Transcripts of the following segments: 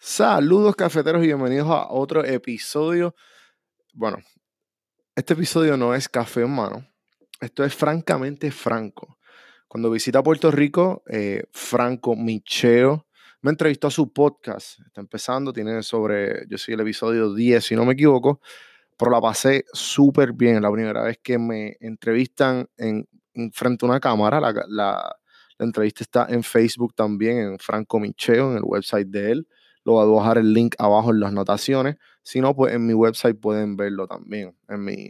Saludos cafeteros y bienvenidos a otro episodio. Bueno, este episodio no es café en esto es francamente franco. Cuando visita Puerto Rico, eh, Franco Micheo me entrevistó a su podcast. Está empezando, tiene sobre, yo soy el episodio 10, si no me equivoco, pero la pasé súper bien. La primera vez que me entrevistan en, frente a una cámara, la entrevista está en Facebook también, en Franco Micheo, en el website de él. Lo voy a dejar el link abajo en las notaciones. Si no, pues en mi website pueden verlo también. En mi,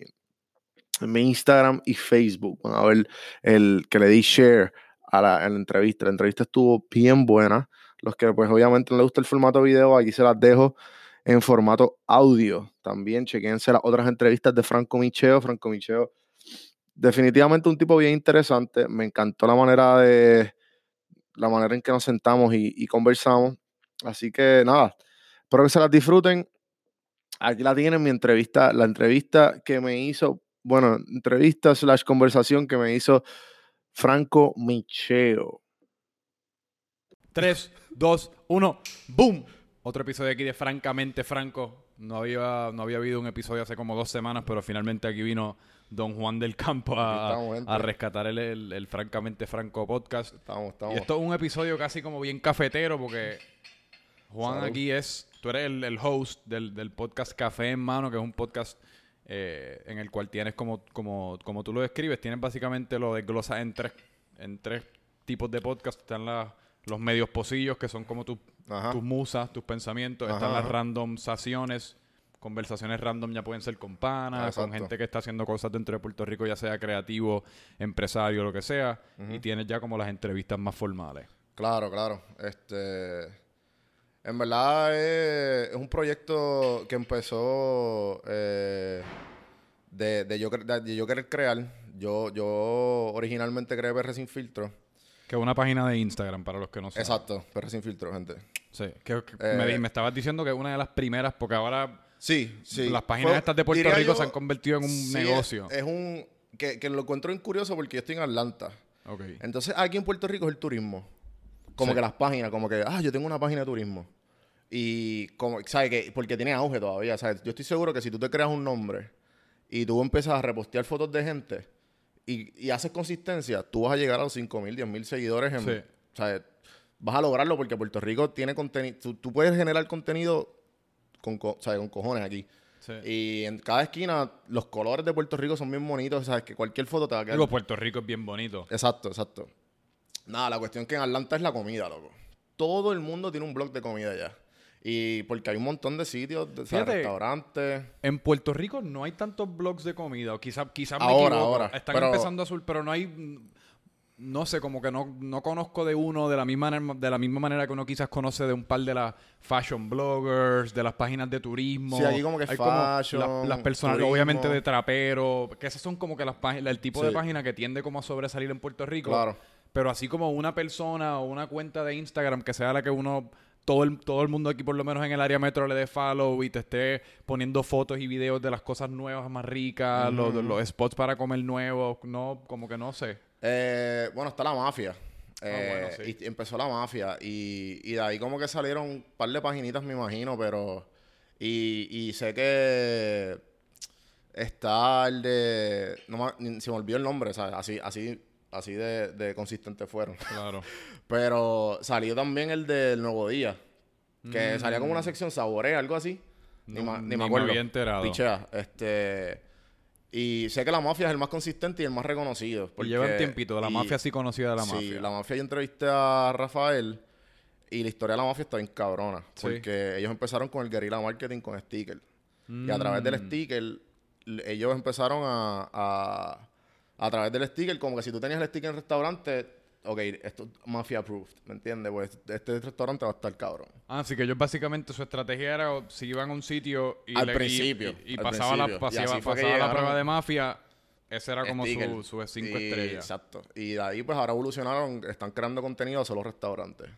en mi Instagram y Facebook. Van a ver el que le di share a la, entrevista. La entrevista estuvo bien buena. Los que pues obviamente no les gusta el formato video, aquí se las dejo en formato audio. También chequense las otras entrevistas de Franco Micheo. Franco Micheo, definitivamente un tipo bien interesante. Me encantó la manera de la manera en que nos sentamos y, y conversamos. Así que nada, espero que se las disfruten. Aquí la tienen mi entrevista, la entrevista que me hizo, bueno, entrevista slash conversación que me hizo Franco Micheo. 3, 2, 1, ¡boom! Otro episodio aquí de Francamente Franco. No había, no había habido un episodio hace como dos semanas, pero finalmente aquí vino Don Juan del Campo a, a rescatar el, el, Francamente Franco podcast. Estamos, estamos. Y esto es un episodio casi como bien cafetero porque Juan aquí es, tú eres el, host del, podcast Café en Mano, que es un podcast eh, en el cual tienes como, como, como tú lo describes, tienes básicamente lo desglosas en tres, en tres tipos de podcast. Están los medios posillos, que son como tus musas, tus pensamientos. Están las randomizaciones, conversaciones random ya pueden ser con panas, con gente que está haciendo cosas dentro de Puerto Rico, ya sea creativo, empresario, lo que sea. Y tienes ya como las entrevistas más formales. Claro, claro. Este en verdad es, un proyecto que empezó eh, de, yo, querer crear. Yo, yo originalmente creé PR Sin Filtro. Que es una página de Instagram para los que no saben. Exacto, PR Sin Filtro, gente. Sí, que, eh, me, estabas diciendo que es una de las primeras, porque ahora sí, sí. las páginas estas de Puerto Rico se han convertido en un negocio. Es, un... Que, que, lo encuentro curioso porque yo estoy en Atlanta. Okay. Entonces aquí en Puerto Rico es el turismo. Como que las páginas, como que, ah, yo tengo una página de turismo. Y, como, ¿sabes? Que, porque tiene auge todavía, ¿sabes? Yo estoy seguro que si tú te creas un nombre y tú empiezas a repostear fotos de gente y, y haces consistencia, tú vas a llegar a los 5 mil, 10 mil seguidores. En, ¿sabes? Vas a lograrlo porque Puerto Rico tiene contenido. Tú, puedes generar contenido con, ¿sabes? con cojones aquí. Y en cada esquina, los colores de Puerto Rico son bien bonitos. ¿Sabes? Que cualquier foto te va a quedar. Digo, Puerto Rico es bien bonito. Exacto, exacto. Nada, la cuestión es que en Atlanta es la comida, loco. Todo el mundo tiene un blog de comida ya. Y porque hay un montón de sitios, de, restaurantes. En Puerto Rico no hay tantos blogs de comida. Quizás quizá me ahora, Ahora, Están empezando a subir, pero no hay... No sé, como que no, no conozco de uno de la, misma, de la misma manera que uno quizás conoce de un par de las fashion bloggers, de las páginas de turismo. Sí, allí como que hay fashion, las personas, obviamente de trapero, que esas son como que las páginas, el tipo de página que tiende como a sobresalir en Puerto Rico. Claro. Pero así como una persona o una cuenta de Instagram que sea la que uno todo el, todo el mundo aquí, por lo menos en el área metro, le dé follow y te esté poniendo fotos y videos de las cosas nuevas más ricas, los, los, spots para comer nuevos, no, como que no sé. Eh, bueno, está la mafia. Ah, eh, y empezó la mafia y, y, de ahí como que salieron un par de paginitas, me imagino, pero... Y, y sé que está el de... No se me olvidó el nombre, ¿sabes? Así, así Así de, de consistente fueron. Claro. Pero salió también el del Nuevo Día. Que mm. salía como una sección saborea, algo así. ni, ni, me acuerdo. Me había enterado. Pichea. Este. Y sé que la mafia es el más consistente y el más reconocido. Porque, lleva un tiempito. La mafia sí conocida de la mafia. Sí, la mafia yo entrevisté a Rafael. Y la historia de la mafia está bien cabrona. Porque ellos empezaron con el guerrilla marketing con sticker. Y a través del mm. sticker, ellos empezaron a a través del sticker, como que si tú tenías el sticker en el restaurante, ok, esto es mafia approved, ¿me entiendes? Pues este restaurante va a estar cabrón. Ah, así que ellos básicamente su estrategia era si iban a un sitio y, al principio, y, pasaba la, pasaba, la prueba de mafia, ese era como su, su cinco estrellas. Exacto. Y de ahí pues ahora evolucionaron, están creando contenido a solo restaurantes.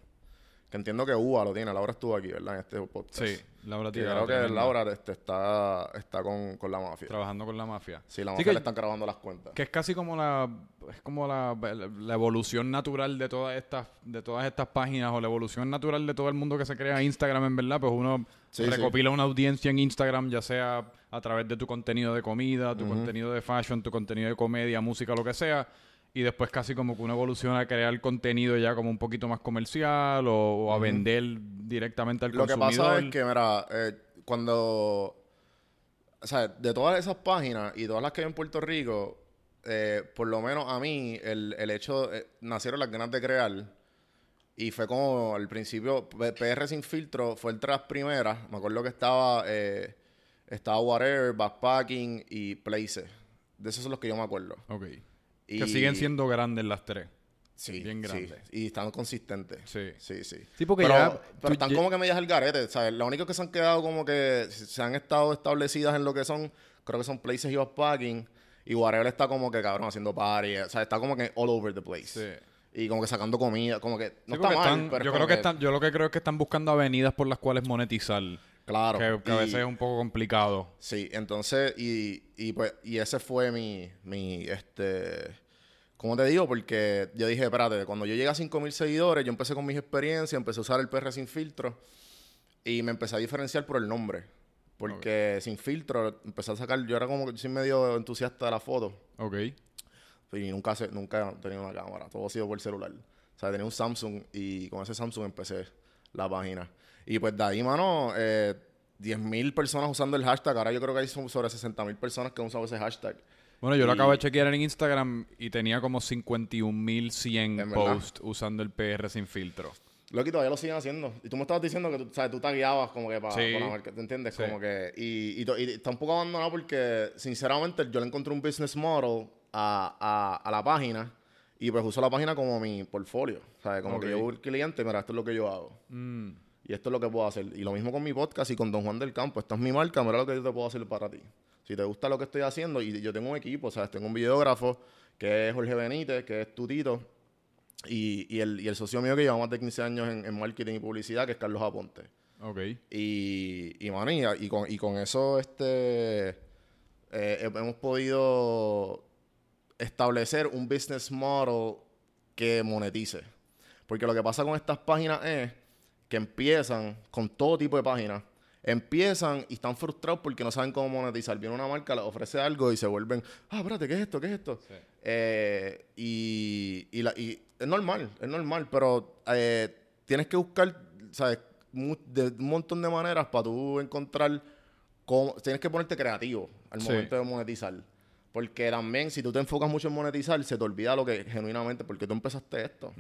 Que entiendo que Uva lo tiene. Laura estuvo aquí, ¿verdad? En este podcast. Sí, Laura tiene. creo que Laura este, está, está con, con la mafia. Trabajando con la mafia. Sí, la Sí, mafia que- le están grabando las cuentas. Que es casi como la es como la, la evolución natural de todas estas de todas estas páginas o la evolución natural de todo el mundo que se crea Instagram en verdad, pues uno Sí, recopila una audiencia en Instagram, ya sea a través de tu contenido de comida, tu contenido de fashion, tu contenido de comedia, música, lo que sea, y después casi como que uno evoluciona a crear contenido ya como un poquito más comercial o, o a vender directamente al Lo que consumidor. pasa es que, mira, eh, cuando. O sea, de todas esas páginas y todas las que hay en Puerto Rico, eh, por lo menos a mí, el, el hecho. eh, nacieron las ganas de crear. Y fue como al principio, PR Sin Filtro fue entre las primeras. Me acuerdo que estaba. eh, estaba Whatever, Backpacking y Places. De esos son los que yo me acuerdo. Ok. Y- Que siguen siendo grandes las tres. Sí, bien sí. grandes. Y están consistentes. Sí. Sí, sí. Sí, porque pero, ya pero tú están como que medias al garete, ¿sabes? Lo único que se han quedado como que se han estado establecidas en lo que son, creo que son places y backpacking. Y Whatever está como que, cabrón, haciendo party. O sea, está como que all over the place. Sí. Y como que sacando comida, como que no Sí, está mal, están- pero yo creo que están, yo lo que creo es que están buscando avenidas por las cuales monetizar. Claro. Que, que a veces es un poco complicado. Sí, entonces, y, y pues, y ese fue mi, mi, este, ¿cómo te digo? Porque yo dije, espérate, cuando yo llegué a 5.000 seguidores, yo empecé con mis experiencias, empecé a usar el PR sin filtro y me empecé a diferenciar por el nombre. Porque sin filtro empecé a sacar, yo era como que soy medio entusiasta de la foto Ok. y nunca, se, nunca he tenido una cámara, todo ha sido por celular. O sea, tenía un Samsung y con ese Samsung empecé la página. Y pues de ahí, mano, eh, 10.000 personas usando el hashtag. Ahora yo creo que hay sobre 60.000 personas que han usado ese hashtag. Bueno, yo lo acabo de chequear en Instagram y tenía como 51.100 ¿En verdad? posts usando el PR sin filtro. Loki, todavía lo siguen haciendo. Y tú me estabas diciendo que tú, sabes, tú tagueabas como que para, Sí. la marca, ¿te entiendes? Sí. Como que... Y, y, está un poco abandonado porque, sinceramente, yo le encontré un business model a, a, a la página y pues uso la página como mi portfolio. ¿Sabes? Como que yo voy al cliente, mira, esto es lo que yo hago. Mm. Y esto es lo que puedo hacer. Y lo mismo con mi podcast y con Don Juan del Campo. Esta es mi marca, mira lo que yo te puedo hacer para ti. Si te gusta lo que estoy haciendo, y yo tengo un equipo, ¿sabes? Tengo un videógrafo que es Jorge Benítez, que es Tutito, y, y, el, y el socio mío que lleva más de 15 años en, en marketing y publicidad, que es Carlos Aponte. Ok. Y, y, mano, y, y con, y con eso este, eh, hemos podido establecer un business model que monetice. Porque lo que pasa con estas páginas es que empiezan con todo tipo de páginas. Empiezan y están frustrados porque no saben cómo monetizar. Viene una marca, les ofrece algo y se vuelven, ah, espérate, ¿qué es esto? ¿Qué es esto? Sí. Eh, y, y, la- y es normal, es normal, pero eh, tienes que buscar, ¿sabes? De un montón de maneras para tú encontrar cómo. Tienes que ponerte creativo al Sí. momento de monetizar. Porque también, si tú te enfocas mucho en monetizar, se te olvida lo que genuinamente, porque tú empezaste esto.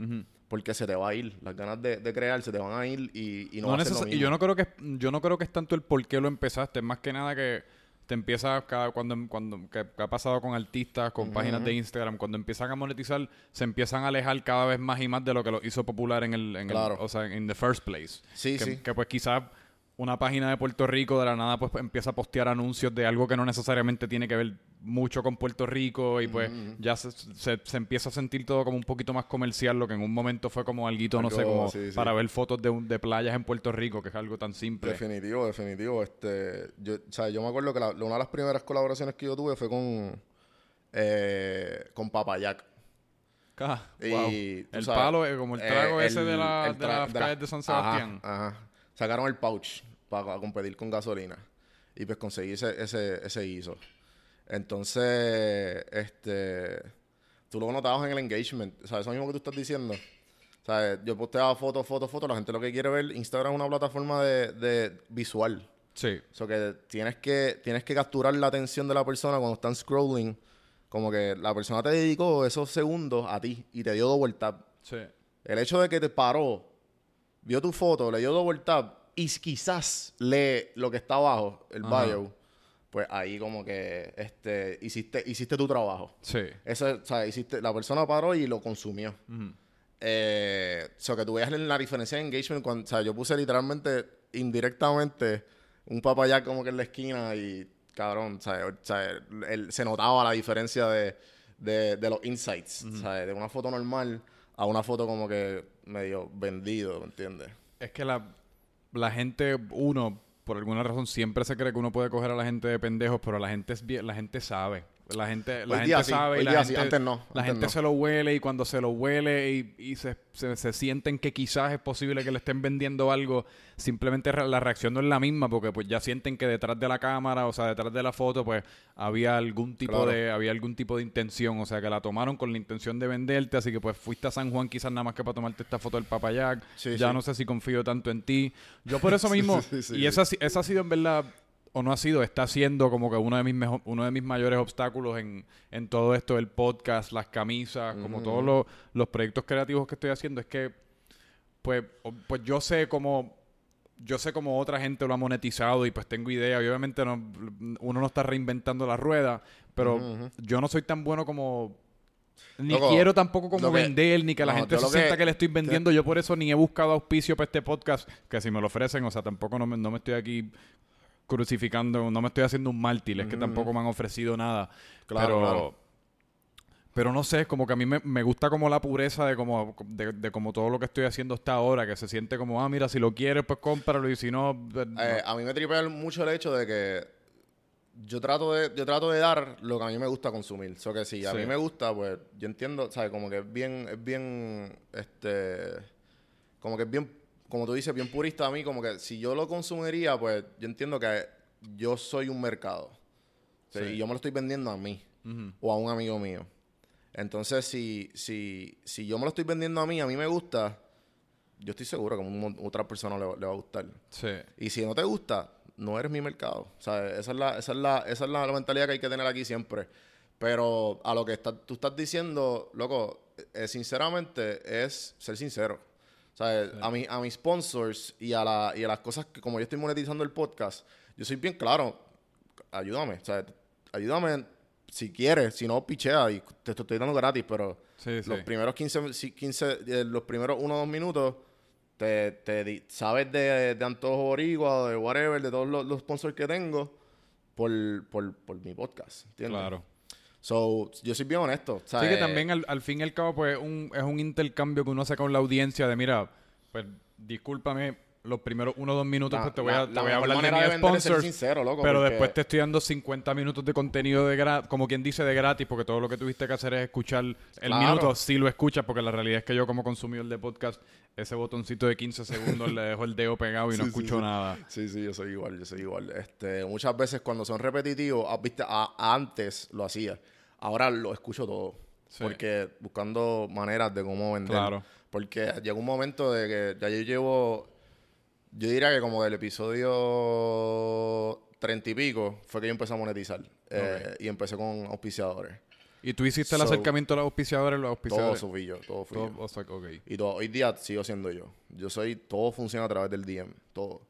Porque se te va a ir. Las ganas de, de crear se te van a ir y, y no, No va a ser lo y yo no creo que yo no creo que es tanto el por qué lo empezaste, es más que nada que te empieza cada cuando cuando que, que ha pasado con artistas, con páginas de Instagram, cuando empiezan a monetizar, se empiezan a alejar cada vez más y más de lo que lo hizo popular en el, en el- Claro. o sea, en the first place. Sí, que, sí. que pues quizás una página de Puerto Rico de la nada pues empieza a postear anuncios de algo que no necesariamente tiene que ver mucho con Puerto Rico y pues ya se, se- se empieza a sentir todo como un poquito más comercial, lo que en un momento fue como alguito, no sé, como sí, sí. para ver fotos de, de playas en Puerto Rico, que es algo tan simple. Definitivo, definitivo. Este, yo, o sea, yo me acuerdo que la- una de las primeras colaboraciones que yo tuve fue con, eh, con Papayac. Ca- Y, wow. El sabes, palo, eh, como el trago eh, ese de, la, las la- calles de San Ajá, Sebastián. Ajá, Sacaron el pouch para competir con gasolina. Y pues conseguí ese, ese, ese guiso. Entonces, este, tú lo notabas en el engagement. O sea, eso mismo que tú estás diciendo. O sea, yo posteaba fotos, fotos, fotos. La gente lo que quiere ver, Instagram es una plataforma de, de visual. Sí. O sea, que tienes que tienes que capturar la atención de la persona cuando están scrolling. Como que la persona te dedicó esos segundos a ti y te dio double tap. Sí. El hecho de que te paró, vio tu foto, le dio double tap y quizás lee lo que está abajo, el Ajá. bio, pues ahí como que este hiciste hiciste tu trabajo. Sí. Eso, o sea, hiciste, la persona paró y lo consumió. Ujú. Eh, o sea, que tú veas la diferencia de engagement. Cuando, o sea, yo puse literalmente, indirectamente, un papayá como que en la esquina y, cabrón, o sea, o sea, el- se notaba la diferencia de, de, de los insights. o sea, de una foto normal a una foto como que medio vendido, ¿me entiendes? es que la, la gente, uno, por alguna razón, siempre se cree que uno puede coger a la gente de pendejos, pero la gente es la gente sabe. La gente, la gente sí, sabe y la gente, sí, antes no, la gente no. se lo huele y cuando se lo huele y, y se, se, se sienten que quizás es posible que le estén vendiendo algo, simplemente la reacción no es la misma porque pues ya sienten que detrás de la cámara, o sea, detrás de la foto, pues había algún tipo Claro. de había algún tipo de intención, o sea, que la tomaron con la intención de venderte, así que pues fuiste a San Juan quizás nada más que para tomarte esta foto del papayac. Sí, ya no sé si confío tanto en ti. Yo por eso mismo y sí. esa, esa ha sido en verdad o no ha sido, está siendo como que uno de mis mejo- uno de mis mayores obstáculos en, en todo esto, el podcast, las camisas, como todos los, los proyectos creativos que estoy haciendo, es que pues, pues yo sé cómo yo sé cómo otra gente lo ha monetizado y pues tengo idea. Y obviamente no, uno no está reinventando la rueda, pero yo no soy tan bueno como ni Loco, quiero tampoco como que- vender, ni que la no, gente se que- sienta que le estoy vendiendo. Yo por eso ni he buscado auspicio para este podcast, que si me lo ofrecen, o sea, tampoco no me, no me estoy aquí crucificando, no me estoy haciendo un mártir, es que tampoco me han ofrecido nada. Claro, pero, claro. pero no sé, es como que a mí me, me gusta como la pureza de como, de, de como todo lo que estoy haciendo hasta ahora, que se siente como, ah, mira, si lo quieres, pues cómpralo, y si no, pues, no. Eh, a mí me tripea mucho el hecho de que yo trato de, yo trato de dar lo que a mí me gusta consumir. So que si a Sí. mí me gusta, pues yo entiendo, ¿sabes? Como que es bien, es bien, este, como que es bien, como tú dices, bien purista a mí, como que si yo lo consumiría, pues yo entiendo que yo soy un mercado. O sea, Sí. Y yo me lo estoy vendiendo a mí o a un amigo mío. Entonces, si, si, si yo me lo estoy vendiendo a mí, a mí me gusta, yo estoy seguro que a otra persona le, va- le va a gustar. Sí. Y si no te gusta, no eres mi mercado. O sea, esa es la, esa es la, esa es la, la mentalidad que hay que tener aquí siempre. Pero a lo que está- tú estás diciendo, loco, eh, sinceramente es ser sincero. Sea, a, mi, a mis sponsors y a, la, y a las cosas que como yo estoy monetizando el podcast, yo soy bien claro. Ayúdame. O sea, ayúdame si quieres. Si no, pichea y te, te estoy dando gratis, pero Sí, sí. los primeros 15, si- 15 eh, los primeros 1 o 2 minutos, te, te sabes de, de Antojo Boricua, de whatever, de todos los, los sponsors que tengo, por, por, por mi podcast, ¿entiendes? Claro. So, yo soy bien honesto. o sea, Sí, que eh, también al, al fin y al cabo, pues, un, es un intercambio que uno saca con la audiencia de, mira, pues, discúlpame, los primeros uno o dos minutos, la- pues te voy a, la- te voy a hablar de manera mi de vender es ser sponsors. sincero, loco, pero porque- después te estoy dando 50 minutos de contenido de gratis, como quien dice de gratis, porque todo lo que tuviste que hacer es escuchar el Claro. minuto, si lo escuchas, porque la realidad es que yo como consumidor de podcast, ese botoncito de 15 segundos le dejo el dedo pegado y no Sí, sí, escucho sí. nada. Sí, sí, yo soy igual, yo soy igual. Este, muchas veces cuando son repetitivos, ah, viste, a- antes lo hacía. Ahora lo escucho todo. Sí. Porque buscando maneras de cómo vender. Claro. Porque llega un momento de que ya yo llevo, yo diría que como del episodio treinta y pico fue que yo empecé a monetizar. Eh, y empecé con auspiciadores. Y tú hiciste el So- acercamiento a los auspiciadores, los Todo auspiciadores. fui yo, todo fui Todo- yo. o sea, ok. Y todo, hoy día sigo siendo yo. Yo soy, todo funciona a través del DM, todo.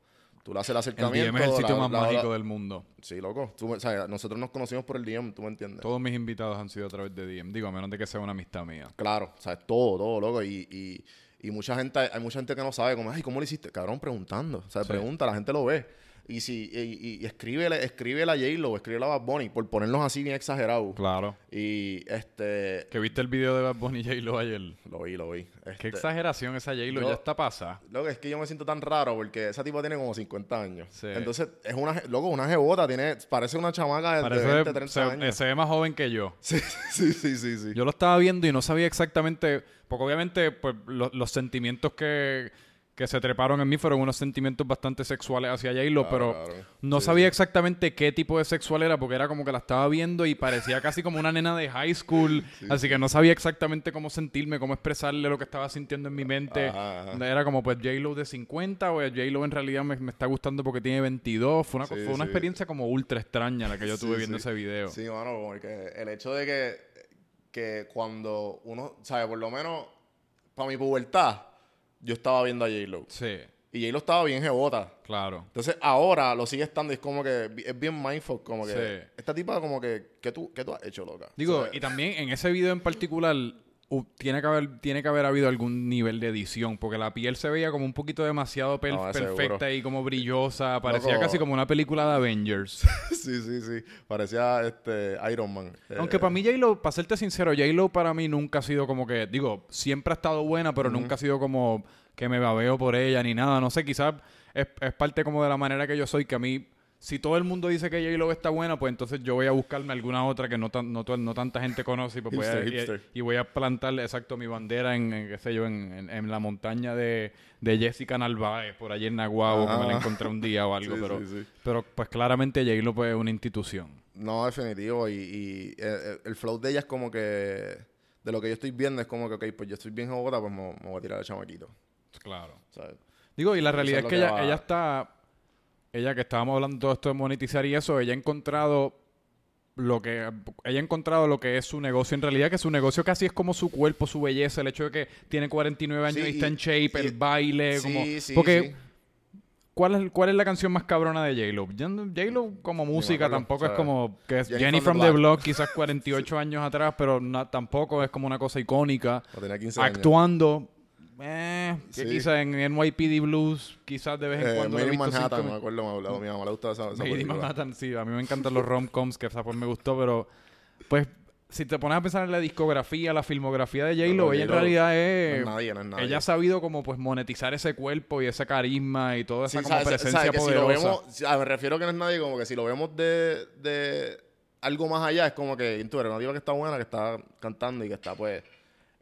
Tú le haces el El acercamiento. DM es el sitio la- más la- mágico la- del mundo. Sí, loco. Tú o sea, nosotros nos conocimos por el DM, tú me entiendes. Todos mis invitados han sido a través de DM. Digo, a menos de que sea una amistad mía. Claro, o sea, todo, todo, loco. Y, y, y mucha gente, hay mucha gente que no sabe cómo, ay, ¿cómo lo hiciste? Cabrón, preguntando. O sea, Sí. pregunta, la gente lo ve. Y si, y, y, y escríbele, escríbele a J-Lo, escríbele a Bad Bunny, por ponernos así bien exagerados. Claro. Y este, Que viste el video de Bad Bunny y J-Lo ayer. lo vi, lo vi. Qué Este, exageración esa J-Lo, ya está pasada. Loco, es que yo me siento tan raro porque esa tipa tiene como 50 años. Sí. Entonces, es una, loco, una jebota, tiene, parece una chamaca de, Parece de 20, 30 se, años. se ve más joven que yo. Sí, sí, sí, sí, sí. Yo lo estaba viendo y no sabía exactamente, porque obviamente pues, lo- los sentimientos que, que se treparon en mí fueron unos sentimientos bastante sexuales hacia J-Lo, Claro, pero claro. no Sí, sabía sí. exactamente qué tipo de sexual era, porque era como que la estaba viendo y parecía casi como una nena de high school, así que no sabía exactamente cómo sentirme, cómo expresarle lo que estaba sintiendo en mi mente. Ajá, ajá. Era como pues J-Lo de 50 o J-Lo en realidad me, me está gustando porque tiene 22. Fue una, fue una experiencia como ultra extraña la que yo tuve viendo ese video. Sí, mano, porque el hecho de que, que cuando uno, ¿sabes? Por lo menos, para mi pubertad, yo estaba viendo a J-Lo. Sí, Y J-Lo estaba bien jebota. claro. Entonces, ahora lo sigue estando y es como que es bien mindful, como que Sí. esta tipa como que, ¿qué tú, qué tú has hecho, loca? Digo, y también en ese video en particular tiene que haber tiene que haber habido algún nivel de edición porque la piel se veía como un poquito demasiado per- No, de perfecta seguro. y como brillosa, parecía casi como una película de Avengers. sí, sí, sí. Parecía este Iron Man. Eh, Aunque para mí J-Lo, para serte sincero, J-Lo para mí nunca ha sido como que, digo, siempre ha estado buena, pero nunca ha sido como que me babeo por ella ni nada. No sé, quizás es, es parte como de la manera que yo soy, que a mí si todo el mundo dice que J-Lo está buena, pues entonces yo voy a buscarme alguna otra que no, tan, no, no tanta gente conoce y, pues voy a, y, voy a plantarle exacto mi bandera en, qué sé yo, en, en, la montaña de, de, Jessica Narváez, por allí en Naguabo, que me la encontré un día o algo. pero, pero pues claramente J-Lo pues, es una institución. No, definitivo. Y, y el, el, flow de ella es como que, de lo que yo estoy viendo, es como que, ok, pues yo estoy bien jugada, pues me, voy a tirar el chamaquito. Claro. Digo, y la realidad es, que, ella, ella está ella que estábamos hablando de todo esto de monetizar y eso, ella ha encontrado lo que ella ha encontrado lo que es su negocio en realidad que su negocio casi es como su cuerpo su belleza el hecho de que tiene 49 años y está en shape el baile como porque ¿cuál es cuál es la canción más cabrona de J Lo J Lo como música tampoco es como que es Jenny, from, the, Block. Quizás 48 años atrás pero tampoco es como una cosa icónica. Actuando eh, que quizás en NYPD Blues, quizás de vez en eh, cuando. Made in Manhattan, me acuerdo, me hablado, mi mamá le gustaba esa, esa Made in Manhattan, sí, a mí me encantan los rom-coms, que esa pues me gustó, pero pues si te pones a pensar en la discografía, la filmografía de J-Lo, ella en realidad es... No es nadie, no es nadie. Ella ha sabido como pues monetizar ese cuerpo y ese carisma y toda esa como presencia poderosa. Si lo vemos, me refiero que no es nadie, como que si lo vemos de, de algo más allá, es como que tú eres una diva que está buena, que está cantando y que está pues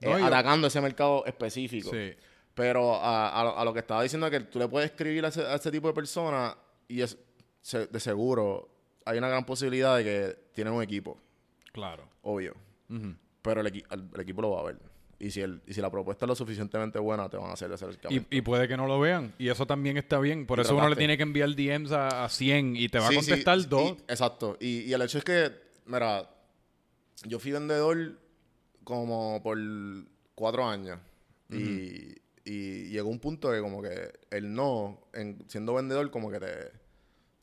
eh, atacando ese mercado específico. Pero a, lo que estaba diciendo es que tú le puedes escribir a ese, tipo de personas y es de seguro hay una gran posibilidad de que tienen un equipo. Claro. Obvio. Pero el, equipo lo va a ver. Y si, el, y si la propuesta es lo suficientemente buena, te van a hacer ese y, y puede que no lo vean. Y eso también está bien. Por eso uno le tiene que enviar DMs a, a 100 y te va a contestar dos. exacto. Y, y el hecho es que, mira, yo fui vendedor como por cuatro años. y, y, llegó un punto que como que el no, en, siendo vendedor, como que te,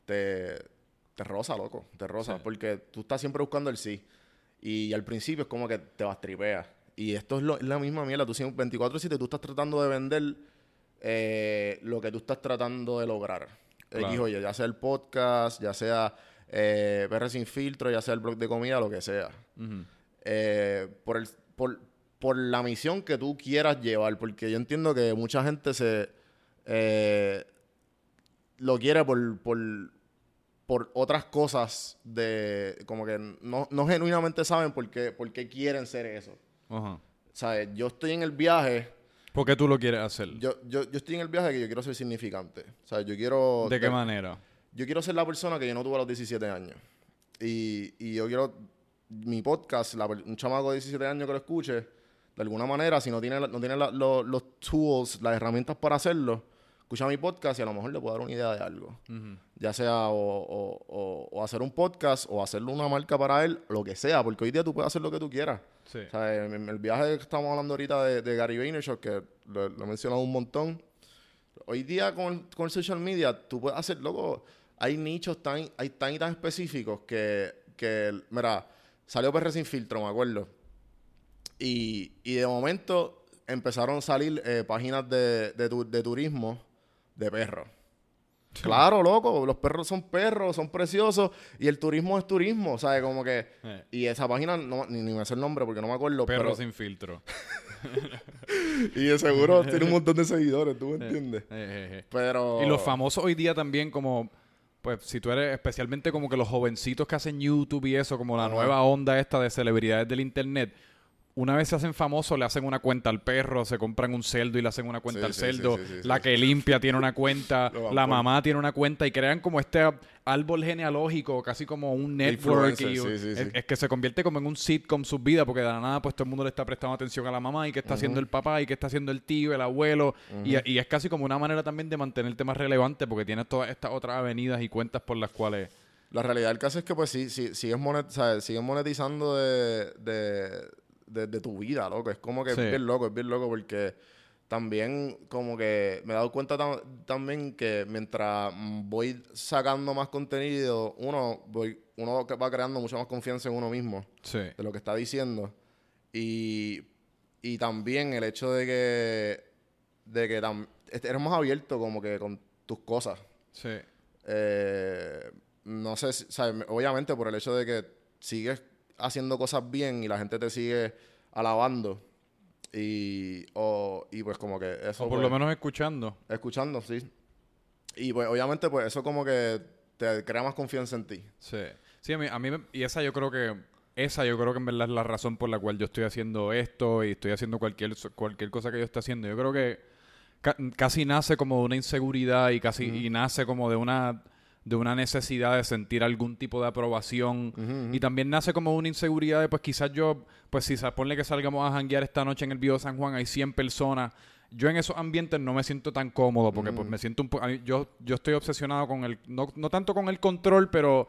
te, te roza, loco. Te roza. Porque tú estás siempre buscando el sí. Y, al principio es como que te vas tripear. Y esto es, lo, es la misma mierda. Tú 24-7 tú estás tratando de vender eh, lo que tú estás tratando de lograr. Claro. ya sea el podcast, ya sea eh, PR sin filtro, ya sea el blog de comida, lo que sea. Eh, por, el, por, por la misión que tú quieras llevar, porque yo entiendo que mucha gente se eh, lo quiere por, por, por, otras cosas de como que no, no genuinamente saben por qué, por qué quieren ser eso. Ajá. ¿Sabes? Yo estoy en el viaje. ¿Por qué tú lo quieres hacer? Yo, yo, yo estoy en el viaje que yo quiero ser significante. O yo quiero. ¿De qué manera? Yo quiero ser la persona que yo no tuve a los 17 años. Y, y yo quiero mi podcast, un chamaco de 17 años que lo escuche, de alguna manera, si no tiene, no tiene los tools, las herramientas para hacerlo, escucha mi podcast y a lo mejor le puedo dar una idea de algo. Ya sea o, hacer un podcast o hacerle una marca para él, lo que sea, porque hoy día tú puedes hacer lo que tú quieras. O sea, en, el viaje que estamos hablando ahorita de, Gary Vaynerchuk, que lo, he mencionado un montón, hoy día con, con el social media tú puedes hacer, loco, hay nichos tan, hay tan y tan específicos que, que mira, Salió PR sin filtro, me acuerdo. Y, y de momento empezaron a salir eh, páginas de, de, turismo de perros. Claro, loco, los perros son perros, son preciosos y el turismo es turismo, ¿sabes? Como que... Eh. Y esa página, no, ni, ni me sé el nombre porque no me acuerdo. Perros sin filtro. y de seguro tiene un montón de seguidores, ¿tú me eh, entiendes? Pero... Y los famosos hoy día también como pues si tú eres especialmente como que los jovencitos que hacen YouTube y eso, como la nueva onda esta de celebridades del internet, una vez se hacen famosos, le hacen una cuenta al perro, se compran un celdo y le hacen una cuenta al celdo. la que limpia tiene una cuenta, la mamá tiene una cuenta y crean como este árbol genealógico, casi como un network. es, que se convierte como en un sitcom su vida, porque de la nada pues todo el mundo le está prestando atención a la mamá y qué está haciendo el papá y qué está haciendo el tío, el abuelo. y, y, es casi como una manera también de mantenerte más relevante porque tienes todas estas otras avenidas y cuentas por las cuales... La realidad del caso es que pues sí, sí sigues, monetizando de, de, tu vida, loco. Es como que es bien loco, es bien loco porque también como que me he dado cuenta también que mientras voy sacando más contenido, uno, voy, uno va creando mucha más confianza en uno mismo de lo que está diciendo. Y, y también el hecho de que, de que eres más abierto como que con tus cosas. Sí. Eh, no sé, obviamente por el hecho de que sigues haciendo cosas bien y la gente te sigue alabando Y, o, y pues como que eso... O por pues, lo menos escuchando. Escuchando, sí. Y pues obviamente pues eso como que te crea más confianza en ti. Sí. Sí, a mí, a mí y esa yo creo que, esa yo creo que en verdad es la razón por la cual yo estoy haciendo esto y estoy haciendo cualquier, cualquier cosa que yo esté haciendo. Yo creo que ca- casi nace como de una inseguridad y casi, y nace como de una, de una necesidad de sentir algún tipo de aprobación. Y también nace como una inseguridad de, pues quizás yo, pues si ponle que salgamos a janguear esta noche en el Bio San Juan, hay 100 personas. Yo en esos ambientes no me siento tan cómodo porque pues me siento un poco... Yo, yo estoy obsesionado con el... No, no tanto con el control, pero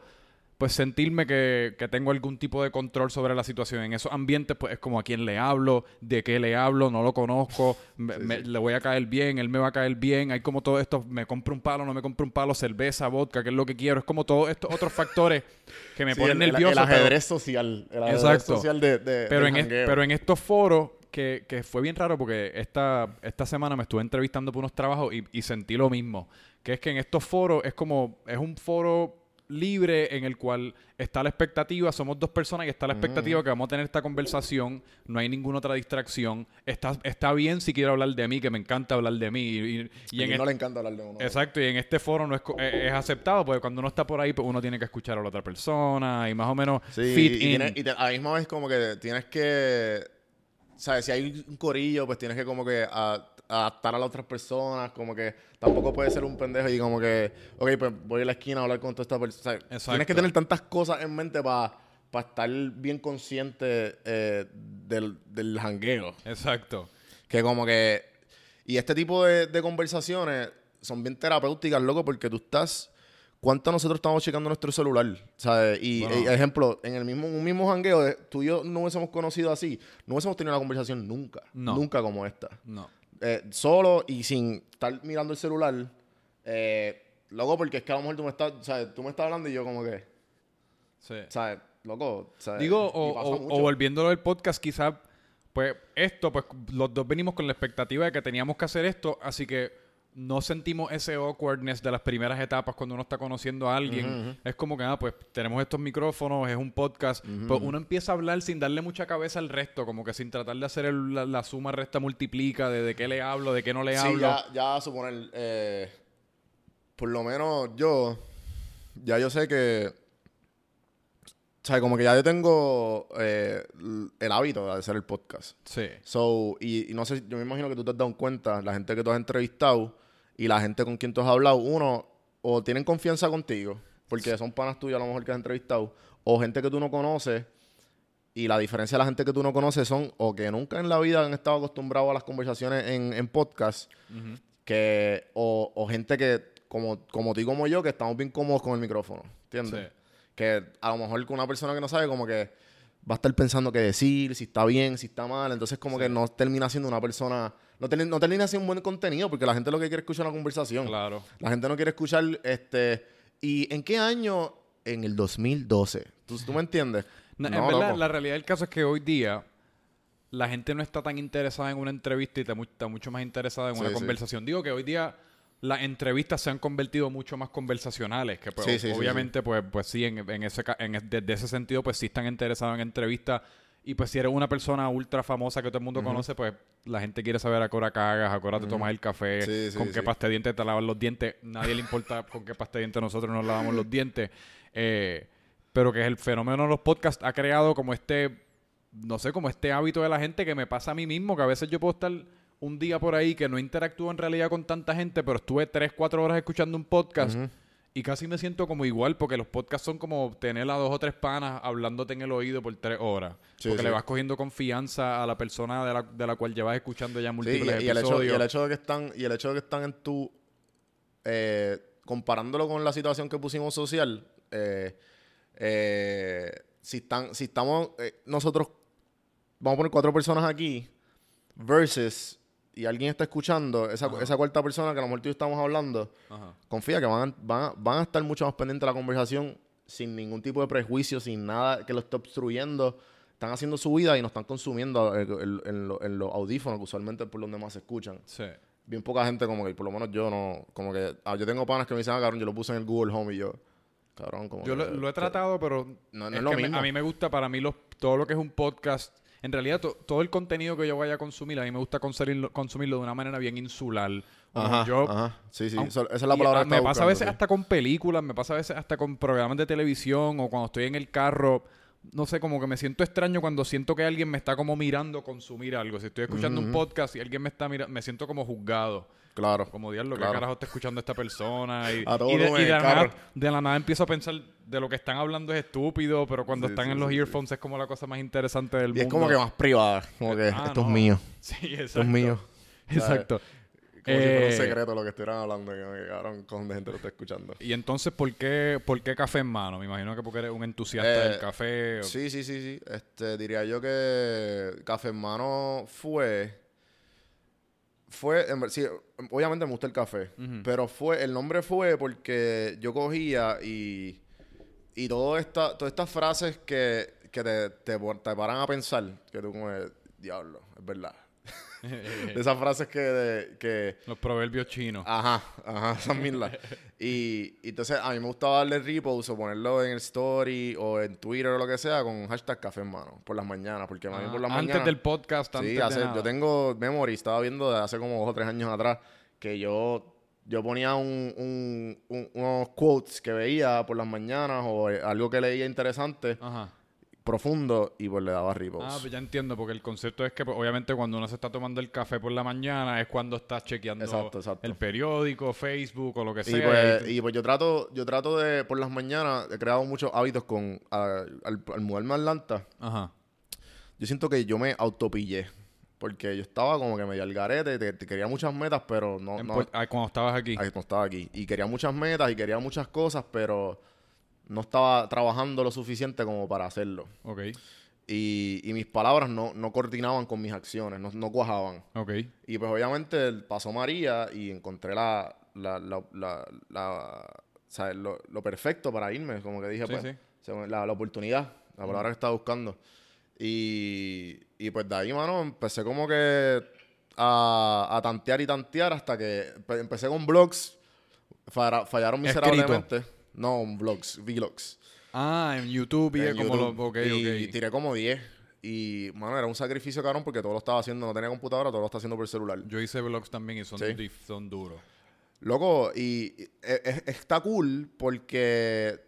pues sentirme que, que tengo algún tipo de control sobre la situación. En esos ambientes, pues es como a quién le hablo, de qué le hablo, no lo conozco, me- me- le voy a caer bien, él me va a caer bien, hay como todo esto, me compro un palo, no me compro un palo, cerveza, vodka, que es lo que quiero. Es como todos estos otros factores que me Sí, ponen el, el- nervioso. El pero- ajedrez social. El ajedrez Exacto. social de, de- pero, en es- jangueo. pero en estos foros, que, que fue bien raro porque esta, esta semana me estuve entrevistando por unos trabajos y, y sentí lo mismo. Que es que en estos foros es como, es un foro libre en el cual está la expectativa, somos dos personas y está la expectativa que vamos a tener esta conversación, no hay ninguna otra distracción, está, está bien si quiero hablar de mí, que me encanta hablar de mí. Y, y- y Y en no este- le encanta hablar de uno. Exacto, y en este foro no es, co- es, es aceptado, porque cuando uno está por ahí, pues uno tiene que escuchar a la otra persona y más o menos Sí, fit y, in. tienes- y te- a la misma vez como que tienes que, ¿sabes? Si hay un corillo, pues tienes que como que a- adaptar a las otras personas, como que tampoco puedes ser un pendejo y como que, ok, pues voy a la esquina a hablar con toda esta persona. Tienes Exacto. que tener tantas cosas en mente para estar bien consciente eh, del, del jangueo. Exacto. Que como que... Y este tipo de, de conversaciones son bien terapéuticas, loco, porque tú estás... ¿Cuánto nosotros estamos checando nuestro celular? ¿Sabes? Y, Bueno. ejemplo, en el mismo, un mismo jangueo, de- tú y yo no hubiésemos conocido así, no hubiésemos tenido una conversación nunca. No. Nunca como esta. No. Eh, solo y sin estar mirando el celular. Eh, loco, porque es que a lo mejor tú me estás, ¿sabes? Tú me estás hablando y yo como que, Sí. ¿sabes? Loco, ¿sabes? Digo, o, o- o volviéndolo del podcast, quizás, pues esto, pues los dos venimos con la expectativa de que teníamos que hacer esto, así que no sentimos ese awkwardness de las primeras etapas cuando uno está conociendo a alguien. Es como que, ah, pues tenemos estos micrófonos, es un podcast, pues uno empieza a hablar sin darle mucha cabeza al resto, como que sin tratar de hacer el- la, la suma, resta, multiplica, de, de qué le hablo, de qué no le Sí, hablo. ya, ya suponer, eh, por lo menos yo, ya yo sé que, sea, como que ya yo tengo eh, el hábito de hacer el podcast. Sí. So, y, y no sé, yo me imagino que tú te has dado cuenta, la gente que tú has entrevistado y la gente con quien tú has hablado, uno, o tienen confianza contigo, porque son panas tuyas a lo mejor que has entrevistado, o gente que tú no conoces, y la diferencia de la gente que tú no conoces son, o que nunca en la vida han estado acostumbrados a las conversaciones en, en podcast, que, o, o gente que, como, como tú y como yo, que estamos bien cómodos con el micrófono, ¿entiendes? Sí. Que a lo mejor con una persona que no sabe, como que va a estar pensando qué decir, si está bien, si está mal. Entonces, como que no termina siendo una persona. No, termina- no termina siendo un buen contenido, porque la gente lo que quiere es escuchar una conversación. Claro. La gente no quiere escuchar, este. ¿Y en qué año? En el 2012. ¿Tú, tú me entiendes? No, No, en verdad, loco. la realidad del caso es que hoy día la gente no está tan interesada en una entrevista y está, mu- está mucho más interesada en Sí, una sí. conversación. Digo que hoy día las entrevistas se han convertido mucho más conversacionales, que pues, Sí, sí, sí, obviamente, pues, pues sí, en, en ese, en, es- desde ese sentido, pues sí están interesados en entrevistas. Y pues si eres una persona ultra famosa que todo el mundo conoce, pues la gente quiere saber a qué hora cagas, a qué hora te tomas el café, Sí, sí, con qué sí. pasta de dientes te lavas los dientes. Nadie le importa con qué pasta de dientes nosotros nos lavamos los dientes. Eh, pero que es el fenómeno de los podcasts ha creado como este, no sé, como este hábito de la gente que me pasa a mí mismo, que a veces yo puedo estar un día por ahí que no interactúo en realidad con tanta gente, pero estuve 3, 4 horas escuchando un podcast y casi me siento como igual, porque los podcasts son como tener a dos o tres panas hablándote en el oído por tres horas. Sí, porque sí. le vas cogiendo confianza a la persona de la, de la cual llevas escuchando ya Sí, múltiples y, y el hecho, episodios. y el hecho de que están, y el hecho de que están en tu eh, comparándolo con la situación que pusimos social, eh, eh, si están, si estamos eh, nosotros, vamos a poner cuatro personas aquí, versus y alguien está escuchando, esa, esa cuarta persona que a lo mejor tú y yo estamos hablando, Ajá. confía que van a, van, a, van a estar mucho más pendientes de la conversación sin ningún tipo de prejuicio, sin nada que lo esté obstruyendo. Están haciendo su vida y nos están consumiendo en, en lo- en los audífonos, que usualmente es por donde más se escuchan. Sí. Bien poca gente, como que, por lo menos yo no, como que, ah, yo tengo panas que me dicen, ah, cabrón, yo lo puse en el Google Home y yo, cabrón, como Yo que- lo, lo he que- tratado, pero No- no es es lo que me- a mí me gusta, para mí, los, todo lo que es un podcast En realidad, to- todo el contenido que yo vaya a consumir, a mí me gusta consumirlo, consumirlo de una manera bien insular. Ajá, yo, ajá. Sí, sí, esa es la y, palabra que Me pasa a veces sí. hasta con películas, me pasa a veces hasta con programas de televisión o cuando estoy en el carro. No sé, como que me siento extraño cuando siento que alguien me está como mirando consumir algo. Si estoy escuchando un podcast y alguien me está mirando, me siento como juzgado. Claro. Como diablo, ¿qué Claro. carajo está escuchando esta persona? Y, A todo y de, volumen y de en la el nada, carro. de la nada empiezo a pensar de lo que están hablando es estúpido, pero cuando Sí, están sí, en los sí, earphones es como la cosa más interesante del Y mundo. es como que más privada. Como que Ah, esto no. es mío. Sí, Esto exacto. es mío. Exacto. Como si fuera un Eh, secreto lo que estuvieran hablando. Que me cabrón, con de gente lo está escuchando. Y entonces, ¿por qué, ¿por qué café en mano? Me imagino que porque eres un entusiasta Eh, del café. o- Sí, sí, sí, sí. Este, diría yo que Café Hermano fue. Fue, en ver- sí, obviamente me gusta el café, pero fue, el nombre fue porque yo cogía y, y todo esta, todas estas frases que, que te, te, te paran a pensar, que tú como, diablo, es verdad. De esas frases que, de- que Los proverbios chinos. Ajá, ajá, esas mismas. y, y entonces a mí me gustaba darle repost o ponerlo en el story o en Twitter o lo que sea con hashtag café en mano por las mañanas. Porque a mí Ah, por las antes mañanas. del podcast, antes Sí, de hace- nada. yo tengo memory, estaba viendo de hace como dos o tres años atrás que yo, yo ponía un, un- un- unos quotes que veía por las mañanas o eh, algo que leía interesante, Ajá. profundo, y pues le daba repost. Ah, pues ya entiendo, porque el concepto es que pues, obviamente cuando uno se está tomando el café por la mañana es cuando estás chequeando Exacto, exacto. el periódico, Facebook o lo que Y sea. pues, y- y pues yo trato, yo trato de, por las mañanas, he creado muchos hábitos con, a- al, al mudarme a Atlanta, Ajá. yo siento que yo me autopillé. Porque yo estaba como que medio al garete, te- te quería muchas metas, pero no, no, ah, cuando estabas aquí. no estaba aquí. Y quería muchas metas y quería muchas cosas, pero no estaba trabajando lo suficiente como para hacerlo. Ok, Y, y mis palabras no, no coordinaban con mis acciones, no, no cuajaban. ok. Y pues obviamente pasó María y encontré la, la, la, la, la- ¿sabes? Lo, lo perfecto para irme. Como que dije, Sí, pues, sí. La, la oportunidad, la palabra que estaba buscando. Y, y pues de ahí, mano, empecé como que a, a tantear y tantear hasta que empe- empecé con blogs. Falla- fallaron Escrito. miserablemente. No, vlogs, vlogs. Ah, en YouTube y En como YouTube. lo... Ok, y ok. tiré como 10. Y, mano, era un sacrificio, cabrón, porque todo lo estaba haciendo, no tenía computadora, todo lo estaba haciendo por celular. Yo hice vlogs también y son, Sí. son duros. Loco, y, y- e- e- está cool porque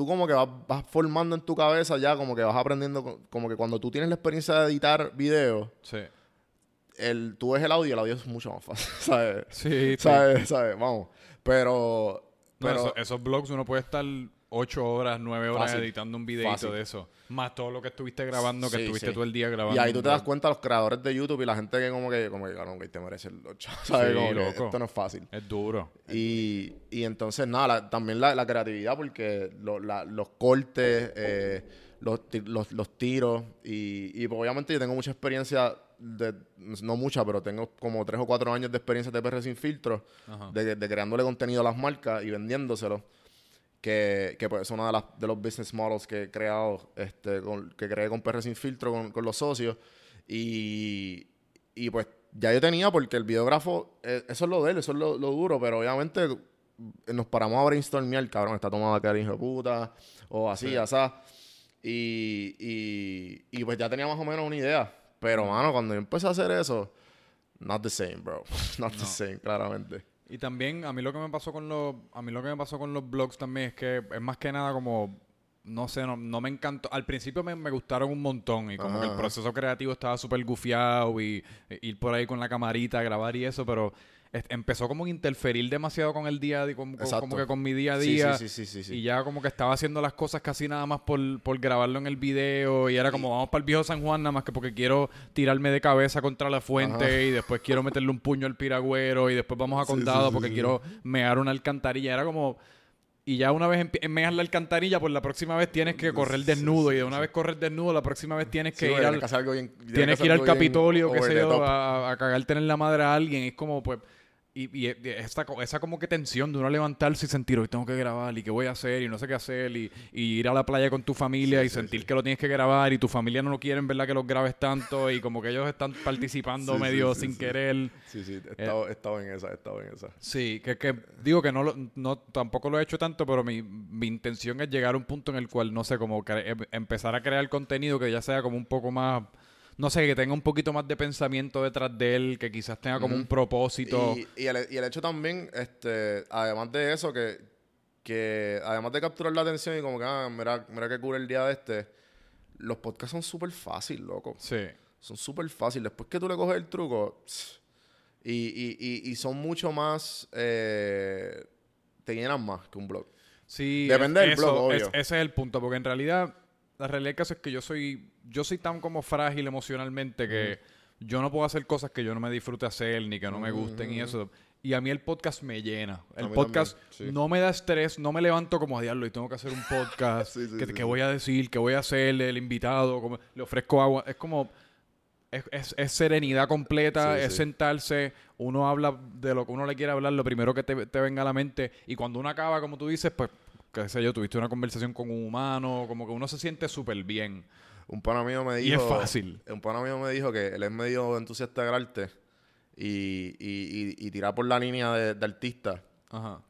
tú como que vas, vas formando en tu cabeza ya, como que vas aprendiendo, co- como que cuando tú tienes la experiencia de editar videos, Sí. el, tú ves el audio y el audio es mucho más fácil, ¿sabes? Sí, sí. ¿Sabes? ¿Sabes? Vamos. Pero... Pero eso- esos blogs uno puede estar ocho horas, nueve horas Fácil. editando un videito Fácil. de eso. Más todo lo que estuviste grabando, que Sí, estuviste sí. todo el día grabando. y ahí tú te das cuenta los creadores de YouTube y la gente que como que, como que, cabrón, que te merecen los chavos, ¿sabes? Sí, como que loco. esto no es fácil. Es duro. Y, y entonces, nada, la- también la, la creatividad, porque lo- la- los cortes, eh, los, ti- los, los tiros, y, y pues, obviamente yo tengo mucha experiencia, de, no mucha, pero tengo como tres o cuatro años de experiencia de PR sin filtro, Ajá. de, de creándole contenido a las marcas y vendiéndoselo. Que, que pues es uno de, las, de los business models que he creado, este, con- que creé con PR sin filtro con, con los socios. Y, y pues ya yo tenía, porque el videógrafo, eh, eso es lo de él, eso es lo, lo duro, pero obviamente nos paramos a brainstormear, cabrón, está tomada cara hijo de puta, o así, Sí. asá. Y, y, y pues ya tenía más o menos una idea. Pero, mano, cuando yo empecé a hacer eso, not the same, bro. Not the No. same, claramente. Y también a mí lo que me pasó con los a mí lo que me pasó con los blogs también es que es más que nada como no sé, no, no me encantó. Al principio me, me gustaron un montón y como Ajá, que el proceso creativo estaba súper gufiado y ir por ahí con la camarita, grabar y eso, pero empezó como a interferir demasiado con el día a día, como, que con mi día a día. sí, sí, sí. Y ya como que estaba haciendo las cosas casi nada más por, por grabarlo en el video. Y era como, vamos para el viejo San Juan nada más que porque quiero tirarme de cabeza contra la fuente. Ajá. Y después quiero meterle un puño al piragüero. Y después vamos a sí, porque quiero mear una alcantarilla. Era como... Y ya una vez meas la alcantarilla, pues la próxima vez tienes que correr desnudo. y de una vez correr desnudo, la próxima vez tienes que ir tienes al... que tienes que ir al Capitolio, qué sé yo, a, a cagarte en la madre a alguien. Es como, pues... Y, y, y esta, co- esa como que tensión de uno levantarse y sentir, hoy tengo que grabar y qué voy a hacer y no sé qué hacer y, y ir a la playa con tu familia Sí, y sí, sentir sí. que lo tienes que grabar y tu familia no lo quieren, ¿verdad? Que los grabes tanto y como que ellos están participando medio sin querer. Sí, sí, he estado, he estado en esa, he estado en esa. Sí, que, que digo que no, lo- no tampoco lo he hecho tanto, pero mi, mi intención es llegar a un punto en el cual, no sé, como em- empezar a crear contenido que ya sea como un poco más no sé, que tenga un poquito más de pensamiento detrás de él, que quizás tenga como un propósito. Y, el, y, el, hecho también, este, además de eso, que, que además de capturar la atención y como que, ah, mira, mira qué cura el día de este, los podcasts son súper fáciles, loco. Sí. Son súper fáciles. Después que tú le coges el truco, y, y, y, son mucho más, eh, te llenan más que un blog. Sí. Depende del blog, obvio. ese es el punto, porque en realidad la realidad es que yo soy, yo soy tan como frágil emocionalmente que yo no puedo hacer cosas que yo no me disfrute hacer ni que no me gusten y eso. Y a mí el podcast me llena. El podcast no me da estrés, no me levanto como a diablo y tengo que hacer un podcast. que, voy a decir? ¿Qué voy a hacer? El invitado, como, le ofrezco agua. Es como... Es, es, serenidad completa, es sentarse, uno habla de lo que uno le quiere hablar, lo primero que te, te venga a la mente, y cuando uno acaba, como tú dices, pues qué sé yo, tuviste una conversación con un humano, como que uno se siente súper bien. Un pana mío me dijo... Y es fácil. Un pana mío me dijo que él es medio entusiasta del arte y, y, y, tirar por la línea de, artista. Ajá.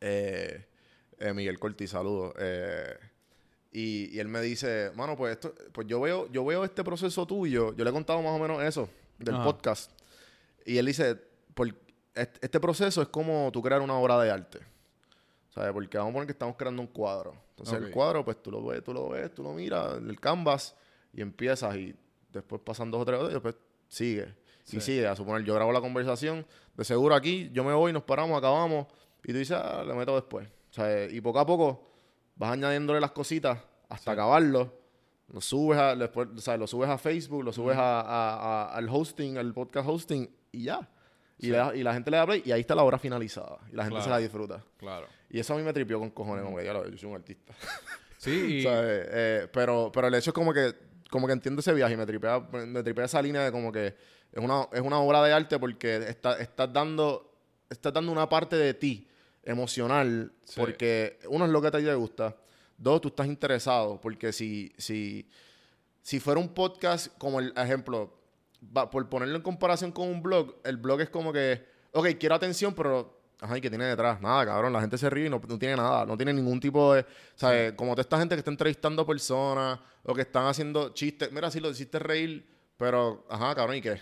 Eh, eh, Miguel Corti, saludos. Eh, y, él me dice, mano, pues esto, pues yo veo, yo veo este proceso tuyo, yo le he contado más o menos eso del podcast. Y él dice, por, este proceso es como tú crear una obra de arte. ¿Sabes? Porque vamos a poner que estamos creando un cuadro. Entonces el cuadro, pues tú lo ves, tú lo ves, tú lo miras, el canvas, y empiezas y después pasan dos o tres horas y después sigue. Y sigue, a suponer, yo grabo la conversación, de seguro aquí, yo me voy, nos paramos, acabamos, y tú dices, ah, le meto después. O sea, y poco a poco vas añadiéndole las cositas hasta acabarlo. Lo subes a, después, o sea, lo subes a Facebook, lo subes a, al hosting, al podcast hosting, y ya. Y, la, gente le da play y ahí está la obra finalizada. Y la gente se la disfruta. Claro. Y eso a mí me tripió con cojones, como que ya lo yo soy un artista. Sí. Eh, pero, pero el hecho es como que, como que entiendo ese viaje y me tripea, me tripea esa línea de como que es una, es una obra de arte porque está, estás dando, estás dando una parte de ti emocional. Porque uno es lo que a ti te gusta. Dos, tú estás interesado. Porque si, si, si fuera un podcast como el ejemplo, por ponerlo en comparación con un blog, el blog es como que, ok, quiero atención, pero, ajá, ¿y qué tiene detrás? Nada, cabrón, la gente se ríe y no, tiene nada, no tiene ningún tipo de, ¿sabes? Como toda esta gente que está entrevistando personas o que están haciendo chistes, mira, si lo hiciste reír, pero, ajá, cabrón, ¿y qué?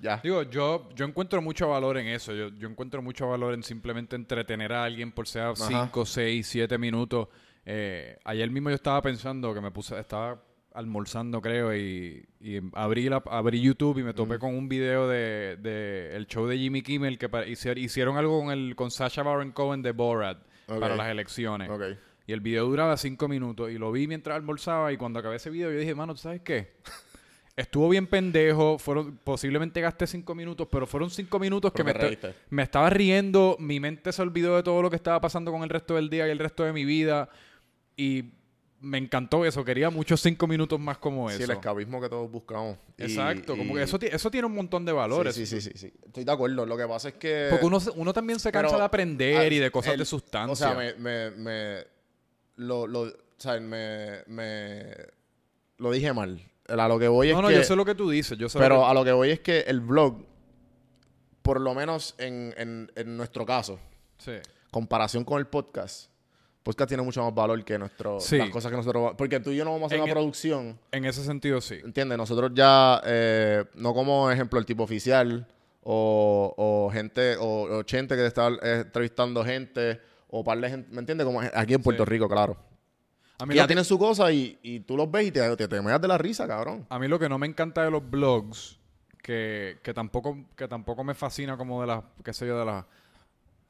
Ya. Digo, yo, yo encuentro mucho valor en eso. Yo, yo encuentro mucho valor en simplemente entretener a alguien por sea 5, 6, 7 minutos. Eh, ayer mismo yo estaba pensando que me puse, estaba almorzando, creo, y, y abrí, la, abrí YouTube y me topé con un video de, de, el show de Jimmy Kimmel que hicieron algo con el con Sasha Baron Cohen de Borat para las elecciones. Y el video duraba cinco minutos y lo vi mientras almorzaba y cuando acabé ese video yo dije, mano, sabes qué? Estuvo bien pendejo, fueron, posiblemente gasté cinco minutos, pero fueron cinco minutos que me, me estaba riendo, mi mente se olvidó de todo lo que estaba pasando con el resto del día y el resto de mi vida y me encantó eso. Quería muchos cinco minutos más como eso. Sí, el escapismo que todos buscamos. Exacto. Como que eso, eso tiene un montón de valores. Sí, sí, sí, sí, Estoy de acuerdo. Lo que pasa es que... Porque uno, uno también se cansa de aprender y de cosas de sustancia. O sea, me... me, me lo, lo, o sea, me, me... Lo dije mal. A lo que voy es no, no, yo sé lo que tú dices. Yo sé pero a lo que voy es que el blog, por lo menos en, en, en nuestro caso, sí. comparación con el podcast podcast tiene mucho más valor que nuestro, las cosas que nosotros... Porque tú y yo no vamos a hacer una e- producción. En ese sentido, sí. ¿Entiendes? Nosotros ya, eh, no como ejemplo el tipo oficial o, o gente, o, gente que está entrevistando gente, o par de gente, ¿me entiendes? Como aquí en Puerto Rico, claro. A mí ya tienen su cosa y, y, tú los ves y te, te, te de la risa, cabrón. A mí lo que no me encanta de los blogs, que, que tampoco, que tampoco me fascina como de las, qué sé yo, de las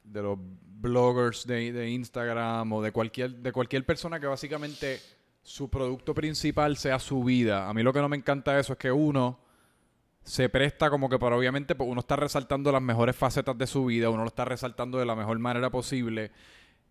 de los bloggers de, Instagram o de cualquier, de cualquier persona que básicamente su producto principal sea su vida. A mí lo que no me encanta de eso es que uno se presta como que para obviamente pues, uno está resaltando las mejores facetas de su vida, uno lo está resaltando de la mejor manera posible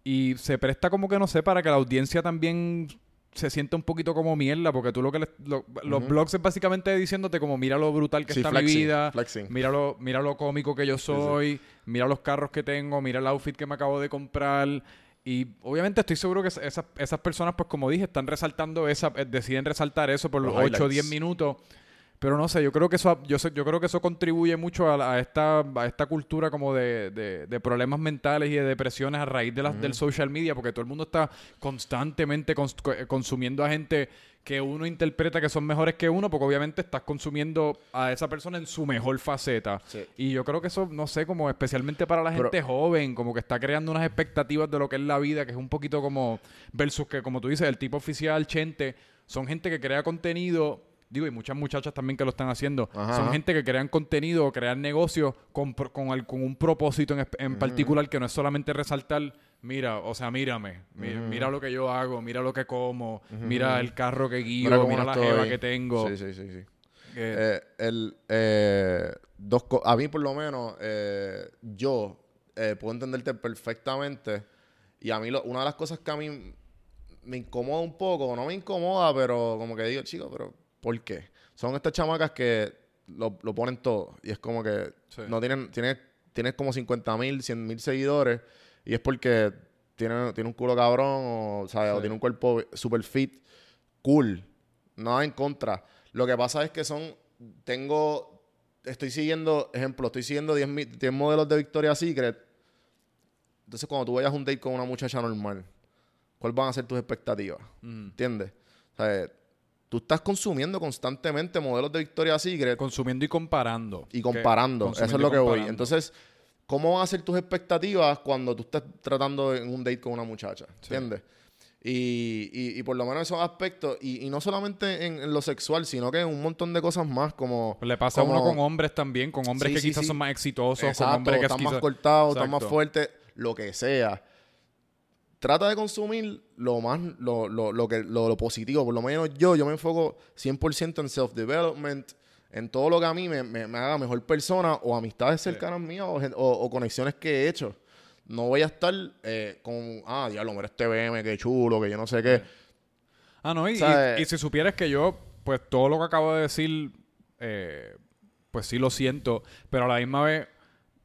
y se presta como que no sé para que la audiencia también se siente un poquito como mierda, porque tú lo que los blogs es básicamente diciéndote como mira lo brutal que está mi vida, mira lo, mira lo cómico que yo soy, mira los carros que tengo, mira el outfit que me acabo de comprar. Y obviamente estoy seguro que esas, esas personas, pues como dije, están resaltando esa, eh, deciden resaltar eso por los 8 o 10 minutos. Pero no sé, yo creo que eso, yo, sé- yo creo que eso contribuye mucho a, la- a esta, a esta cultura como de, de- de problemas mentales y de depresiones a raíz de las, del social media, porque todo el mundo está constantemente cons- co- eh, consumiendo a gente que uno interpreta que son mejores que uno, porque obviamente estás consumiendo a esa persona en su mejor faceta. Sí. Y yo creo que eso, no sé, como especialmente para la Pero- gente joven, como que está creando unas expectativas de lo que es la vida, que es un poquito como, versus que, como tú dices, el tipo oficial, Chente, son gente que crea contenido, digo, y muchas muchachas también que lo están haciendo, Ajá, son gente que crean contenido, crean negocios con, con, con un propósito en, en particular que no es solamente resaltar, mira, o sea, mírame, mi- mira lo que yo hago, mira lo que como, mira el carro que guío, Mira la jeva que tengo. Sí, sí, sí, sí. Eh, el, eh, dos a mí por lo menos, eh, yo puedo entenderte perfectamente. Y a mí lo- una de las cosas que a mí me incomoda un poco, no me incomoda, pero como que digo, chico, pero ¿por qué? Son estas chamacas que lo, lo ponen todo. Y es como que Sí. no tienen, tienes, tienes como 50 mil, 100 mil seguidores. Y es porque tiene, tiene un culo cabrón o, ¿sabes? o tiene un cuerpo super fit. Cool. Nada en contra. Lo que pasa es que son. Tengo. Estoy siguiendo, ejemplo, estoy siguiendo 10, mi- 10 modelos de Victoria's Secret. Entonces, cuando tú vayas a un date con una muchacha normal, ¿cuáles van a ser tus expectativas? mm. ¿Entiendes? O sea, tú estás consumiendo constantemente modelos de Victoria's Secret Consumiendo y comparando. y comparando. Eso es lo que voy. Entonces, ¿cómo van a ser tus expectativas cuando tú estás tratando en un date con una muchacha? Sí. ¿Entiendes? Y, y, y por lo menos esos aspectos, y, y no solamente en, en lo sexual, sino que en un montón de cosas más, como... Pues le pasa a uno con hombres también, con hombres Sí, que sí, quizás son más exitosos, con hombres que están más cortados, están más fuertes, lo que sea. Trata de consumir lo más, lo, lo, lo que, lo, lo positivo. Por lo menos yo, yo me enfoco 100% en self-development, en todo lo que a mí me, me- me haga mejor persona o amistades cercanas mías o, o- o conexiones que he hecho. No voy a estar eh, con, ah, diablo, mira este BM, qué chulo, que yo no sé qué. Ah, no, y- y si supieras que yo, pues todo lo que acabo de decir, eh, pues sí lo siento, pero a la misma vez,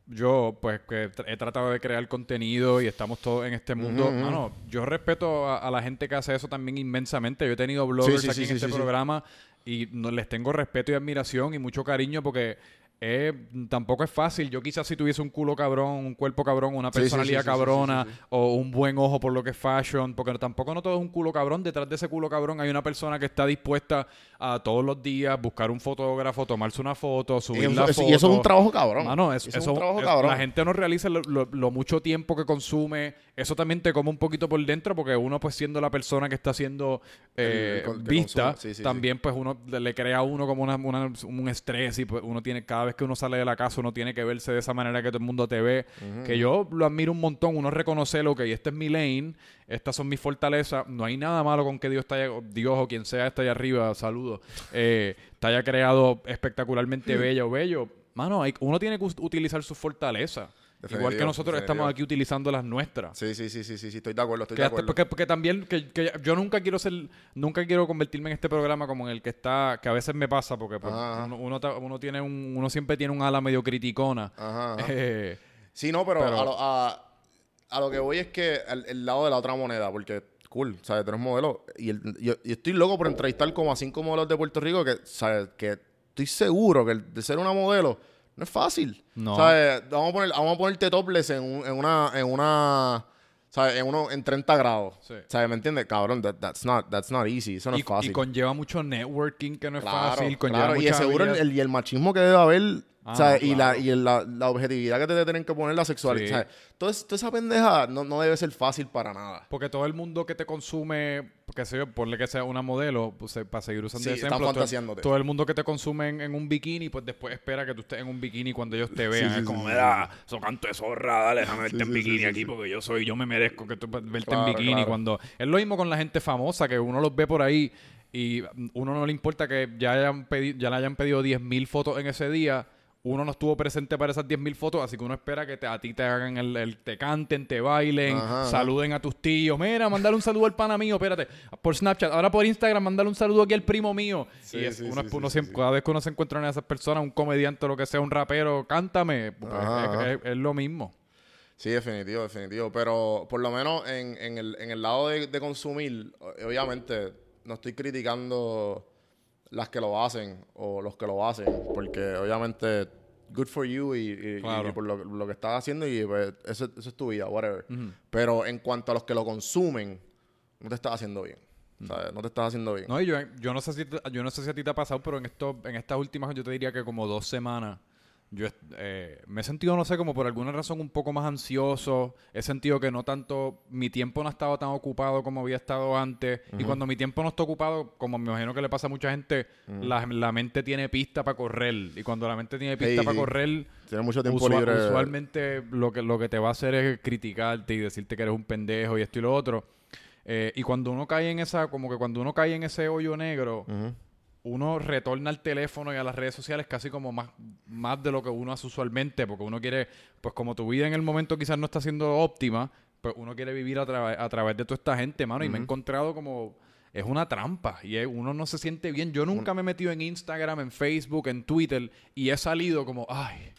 yo, pues que he tratado de crear contenido y estamos todos en este mundo. Ujú. Mano, yo respeto a, a la gente que hace eso también inmensamente. Yo he tenido bloggers Sí, sí, aquí sí, en este programa y no, les tengo respeto y admiración y mucho cariño porque eh, tampoco es fácil. Yo quizás si tuviese un culo cabrón, un cuerpo cabrón, una personalidad sí, sí, sí, cabrona o un buen ojo por lo que es fashion, porque tampoco no todo es un culo cabrón. Detrás de ese culo cabrón hay una persona que está dispuesta a todos los días buscar un fotógrafo, tomarse una foto, subir eso, la eso- foto. y eso es un trabajo cabrón. Mano, es- eso, eso- es un trabajo cabrón. La gente no realiza lo, lo- lo mucho tiempo que consume. Eso también te come un poquito por dentro porque uno, pues siendo la persona que está siendo eh, El- el que vista, consume. Sí, sí, también pues uno le, crea a uno como una, una- un estrés y pues uno tiene, cada vez que uno sale de la casa, uno tiene que verse de esa manera que todo el mundo te ve. Que yo lo admiro un montón, uno reconoce lo que este es mi lane, estas son mis fortalezas. No hay nada malo con que Dios haya, Dios o quien sea está allá arriba, saludos, eh, te haya creado espectacularmente bella o bello. Mano, hay- uno tiene que utilizar sus fortalezas. Igual que nosotros definitivo. estamos aquí utilizando las nuestras. Sí, sí, sí, sí, sí, sí, estoy de acuerdo, estoy Que de acuerdo. porque, porque también que, que yo nunca quiero ser nunca quiero convertirme en este programa como en el que está que a veces me pasa porque pues, uno, uno, uno tiene un uno siempre tiene un ala medio criticona Ajá, ajá. Eh, Sí, no, pero, Pero- A, lo, a, a lo que voy es que el, el lado de la otra moneda, porque cool, ¿sabes? Tú eres modelo. Y, el- yo, y estoy loco por entrevistar como a cinco modelos de Puerto Rico que, ¿sabes? Que estoy seguro que el de ser una modelo no es fácil. No. ¿Sabes? Vamos a, poner, vamos a ponerte topless en, un- en una... En una ¿Sabes? En, uno, en 30 grados. Sí. ¿Sabes? ¿Me entiendes? Cabrón, that- that's, not, that's not easy. Eso no y, es fácil. y conlleva mucho networking que no es Claro, fácil conlleva claro. Y seguro el, el- y el machismo que debe haber, Ah, Y, la, y la, la objetividad que te tienen que poner la sexualidad. Sí. ¿sabes? Toda, es- toda esa pendeja no, no debe ser fácil para nada. porque todo el mundo que te consume, qué sé yo, ponle que sea una modelo, pues, para seguir usando Sí, ese ejemplo, todo, el mundo que te consume en, en un bikini, pues después espera que tú estés en un bikini cuando ellos te vean. sí, es como, mira, eso canto de zorra, dale, déjame verte en bikini aquí porque yo soy, yo me merezco que tú verte Claro, en bikini. claro. cuando Es lo mismo con la gente famosa, que uno los ve por ahí y uno no le importa que ya, hayan pedi- ya le hayan pedido 10.000 fotos en ese día. Uno no estuvo presente para esas 10.000 fotos, así que uno espera que te- a ti te hagan el, el- te canten, te bailen, Ajá, ajá. saluden a tus tíos. Mira, mandale un saludo al pana mío, espérate. Por Snapchat, ahora por Instagram, mandale un saludo aquí al primo mío. Sí, y es- sí, uno, sí, uno sí, siempre- cada vez que uno se encuentra en esas personas, un comediante o lo que sea, un rapero, cántame. Pues, Ajá, es, es- es lo mismo. Sí, definitivo, definitivo. Pero por lo menos en, en el, en el lado de, de consumir, obviamente, no estoy criticando las que lo hacen o los que lo hacen, porque obviamente good for you y, y- y por lo, lo que estás haciendo y pues, eso, eso es tu vida, whatever. Pero en cuanto a los que lo consumen, no te estás haciendo bien. ¿sabes? No te estás haciendo bien. No, y yo, yo no sé si yo no sé si a ti te ha pasado, pero en esto, en estas últimas yo te diría que como dos semanas yo eh, me he sentido, no sé, como por alguna razón un poco más ansioso. He sentido que no tanto, mi tiempo no ha estado tan ocupado como había estado antes. Y cuando mi tiempo no está ocupado, como me imagino que le pasa a mucha gente, la, la mente tiene pista para correr. Y cuando la mente tiene pista Sí, para sí. correr, Tienes mucho tiempo Usua- libre. Usualmente lo que, lo que te va a hacer es criticarte y decirte que eres un pendejo y esto y lo otro. Eh, y cuando uno cae en esa, como que cuando uno cae en ese hoyo negro, Ujú. Uno retorna al teléfono y a las redes sociales casi como más, más de lo que uno hace usualmente, porque uno quiere, pues como tu vida en el momento quizás no está siendo óptima, pues uno quiere vivir a, a través de toda esta gente, mano, y me he encontrado como... Es una trampa y es- uno no se siente bien. Yo nunca me he metido en Instagram, en Facebook, en Twitter y he salido como, ay,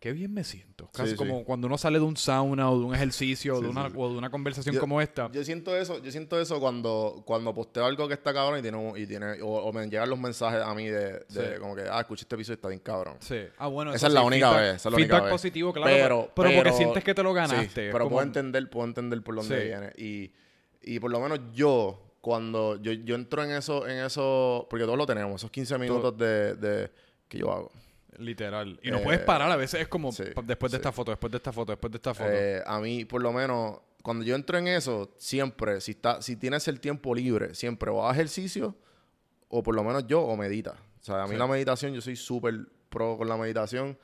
qué bien me siento. Casi Sí, sí. como cuando uno sale de un sauna o de un ejercicio o, de una, sí, sí. o de una conversación Yo- como esta. Yo siento eso, yo siento eso cuando, cuando posteo algo que está cabrón y tiene, y tiene o, o me llegan los mensajes a mí de, como que, ah, escuché este episodio y está bien cabrón. Sí. Ah, bueno, Esa es la única feedback- vez, esa es la única feedback vez. positivo, claro. Pero, pero, porque sientes que te lo ganaste. pero como- puedo entender, puedo entender por dónde viene. Y, y por lo menos yo, cuando yo, yo entro en eso, en eso, porque todos lo tenemos, esos 15 minutos de, de que yo hago. Literal. Y no Eh, puedes parar. A veces es como sí, después de sí. esta foto, después de esta foto, después de esta foto. Eh, a mí, por lo menos, cuando yo entro en eso, siempre, si, está, si tienes el tiempo libre, siempre o haz ejercicio, o por lo menos yo, o medita. O sea, a mí Sí. la meditación, yo soy súper pro con la meditación.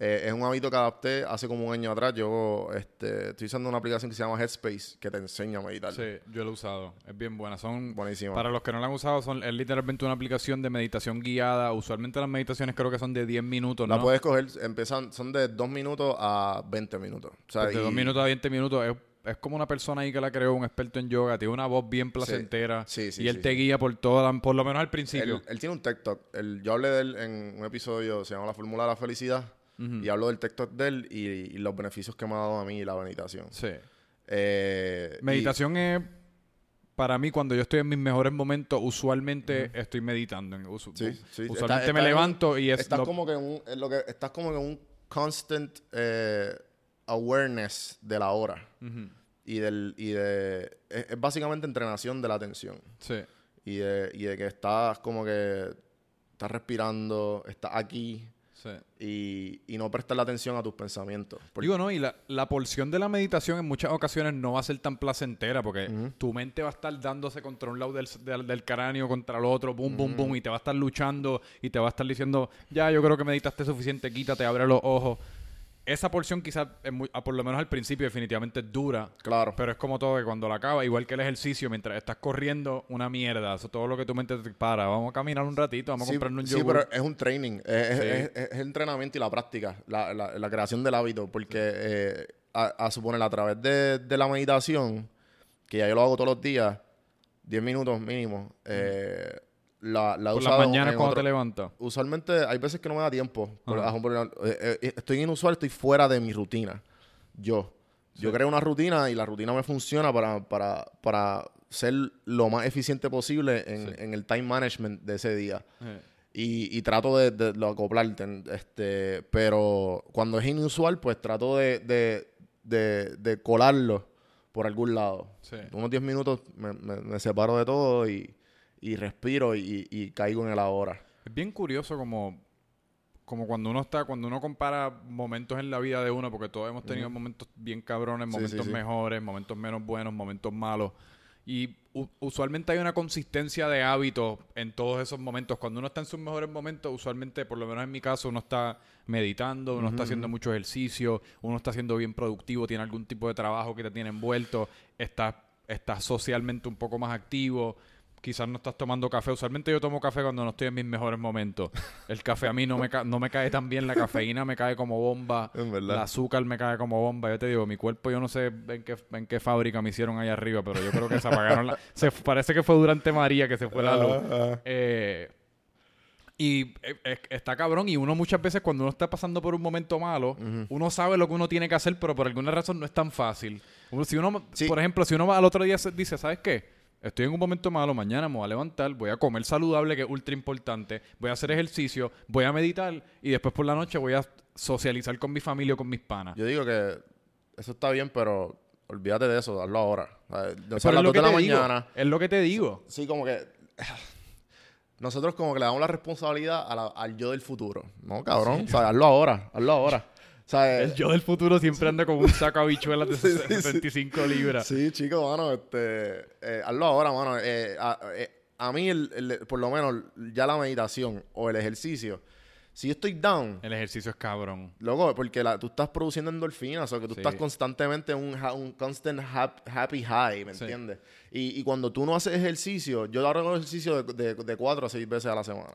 Eh, es un hábito que adapté hace como un año atrás. Yo este, estoy usando una aplicación que se llama Headspace, que te enseña a meditar. sí, yo lo he usado. Es bien buena. Son Buenísimo. Para los que no la han usado, son, es literalmente una aplicación de meditación guiada. Usualmente las meditaciones creo que son de 10 minutos, La puedes coger, empiezan, son de 2 minutos a 20 minutos. O sea, Pues de y- 2 minutos a 20 minutos. Es, es como una persona ahí que la creó, un experto en yoga. Tiene una voz bien placentera. Sí, sí, y él te guía por toda, por lo menos al principio. Él, él tiene un TikTok. Él- yo hablé de él en un episodio, se llama La Fórmula de la Felicidad. Y hablo del TikTok de él y, y los beneficios que me ha dado a mí la meditación. Sí. Eh, y- Meditación es, para mí, cuando yo estoy en mis mejores momentos, usualmente estoy meditando. Usu- Sí, sí. Usualmente Está- me un- levanto y es... Estás lo- como que en un, en lo que, estás como que en un constant eh, awareness de la hora. Y del, y de. Es, es básicamente entrenación de la atención. Sí. Y de, y de que estás como que. Estás respirando, estás aquí. Sí. Y, y no prestar la atención a tus pensamientos. Porque- Digo, no, y la, la porción de la meditación en muchas ocasiones no va a ser tan placentera porque tu mente va a estar dándose contra un lado del, del, del cráneo, contra el otro, boom, boom, boom, y te va a estar luchando y te va a estar diciendo, ya, yo creo que meditaste suficiente, quítate, abre los ojos. Esa porción quizás, es muy- ah, por lo menos al principio, definitivamente es dura. claro. Pero es como todo, que cuando la acaba, igual que el ejercicio, mientras estás corriendo, una mierda. Eso todo lo que tu mente te para. Vamos a caminar un ratito, vamos a Sí, comprarnos un sí, yogur. pero es un training, es, es- Sí. es- es el entrenamiento y la práctica, la, la- la creación del hábito, porque eh, a, a suponer a través de, de la meditación, que ya yo lo hago todos los días, 10 minutos mínimo, eh, la, la he Por las usado mañanas cuando otro- te levantas. Usualmente hay veces que no me da tiempo. Por ejemplo, eh, eh, estoy inusual, estoy fuera de mi rutina. Yo. Yo creo una rutina y la rutina me funciona para, para, para ser lo más eficiente posible en, Sí. en el time management de ese día. Eh, Y, y trato de, de lo acoplarte. Este, pero cuando es inusual, pues trato de, de, de, de colarlo por algún lado. Unos 10 minutos me, me- me separo de todo y, y respiro y, y caigo en el ahora. Es bien curioso como, como cuando uno está, cuando uno compara momentos en la vida de uno, porque todos hemos tenido momentos bien cabrones, momentos sí, sí. mejores, momentos menos buenos, momentos malos. Y usualmente hay una consistencia de hábitos en todos esos momentos. Cuando uno está en sus mejores momentos, usualmente, por lo menos en mi caso, uno está meditando, uno está haciendo mucho ejercicio, uno está siendo bien productivo, tiene algún tipo de trabajo que te tiene envuelto, estás estás socialmente un poco más activo, quizás no estás tomando café. Usualmente yo tomo café cuando no estoy en mis mejores momentos. El café a mí no me, ca- no me cae tan bien, la cafeína me cae como bomba, En verdad. el azúcar me cae como bomba. Yo te digo, mi cuerpo yo no sé en qué, en qué fábrica me hicieron ahí arriba, pero yo creo que se apagaron la... Se, parece que fue durante María que se fue la luz. Ah, Eh, y eh, está cabrón. Y uno muchas veces cuando uno está pasando por un momento malo, uno sabe lo que uno tiene que hacer, pero por alguna razón no es tan fácil. Uno- si uno, Sí. por ejemplo, si uno va al otro día dice, ¿sabes qué? Estoy en un momento malo, mañana me voy a levantar, voy a comer saludable, que es ultra importante, voy a hacer ejercicio, voy a meditar y después por la noche voy a socializar con mi familia o con mis panas. Yo digo que eso está bien, pero olvídate de eso, hazlo ahora. O sea, Pero a las es lo 2 que de la digo, mañana. es lo que te digo. Sí, como que. Nosotros como que le damos la responsabilidad a la- al yo del futuro. No, cabrón. O sea, hazlo ahora. Hazlo ahora. Sea, El yo del futuro siempre anda con un saco de habichuelas de Sí, sí, sí. 75 libras. Sí, chicos, mano, este, eh, hazlo ahora, mano. Eh, a, eh, a mí, el- el- por lo menos, ya la meditación o el ejercicio, si yo estoy down, El ejercicio es cabrón. loco, porque la- tú estás produciendo endorfinas, o que tú estás constantemente en un, constant hap- happy high, ¿me entiendes? Y, y cuando tú no haces ejercicio, yo hago ejercicio de, de, de cuatro a seis veces a la semana.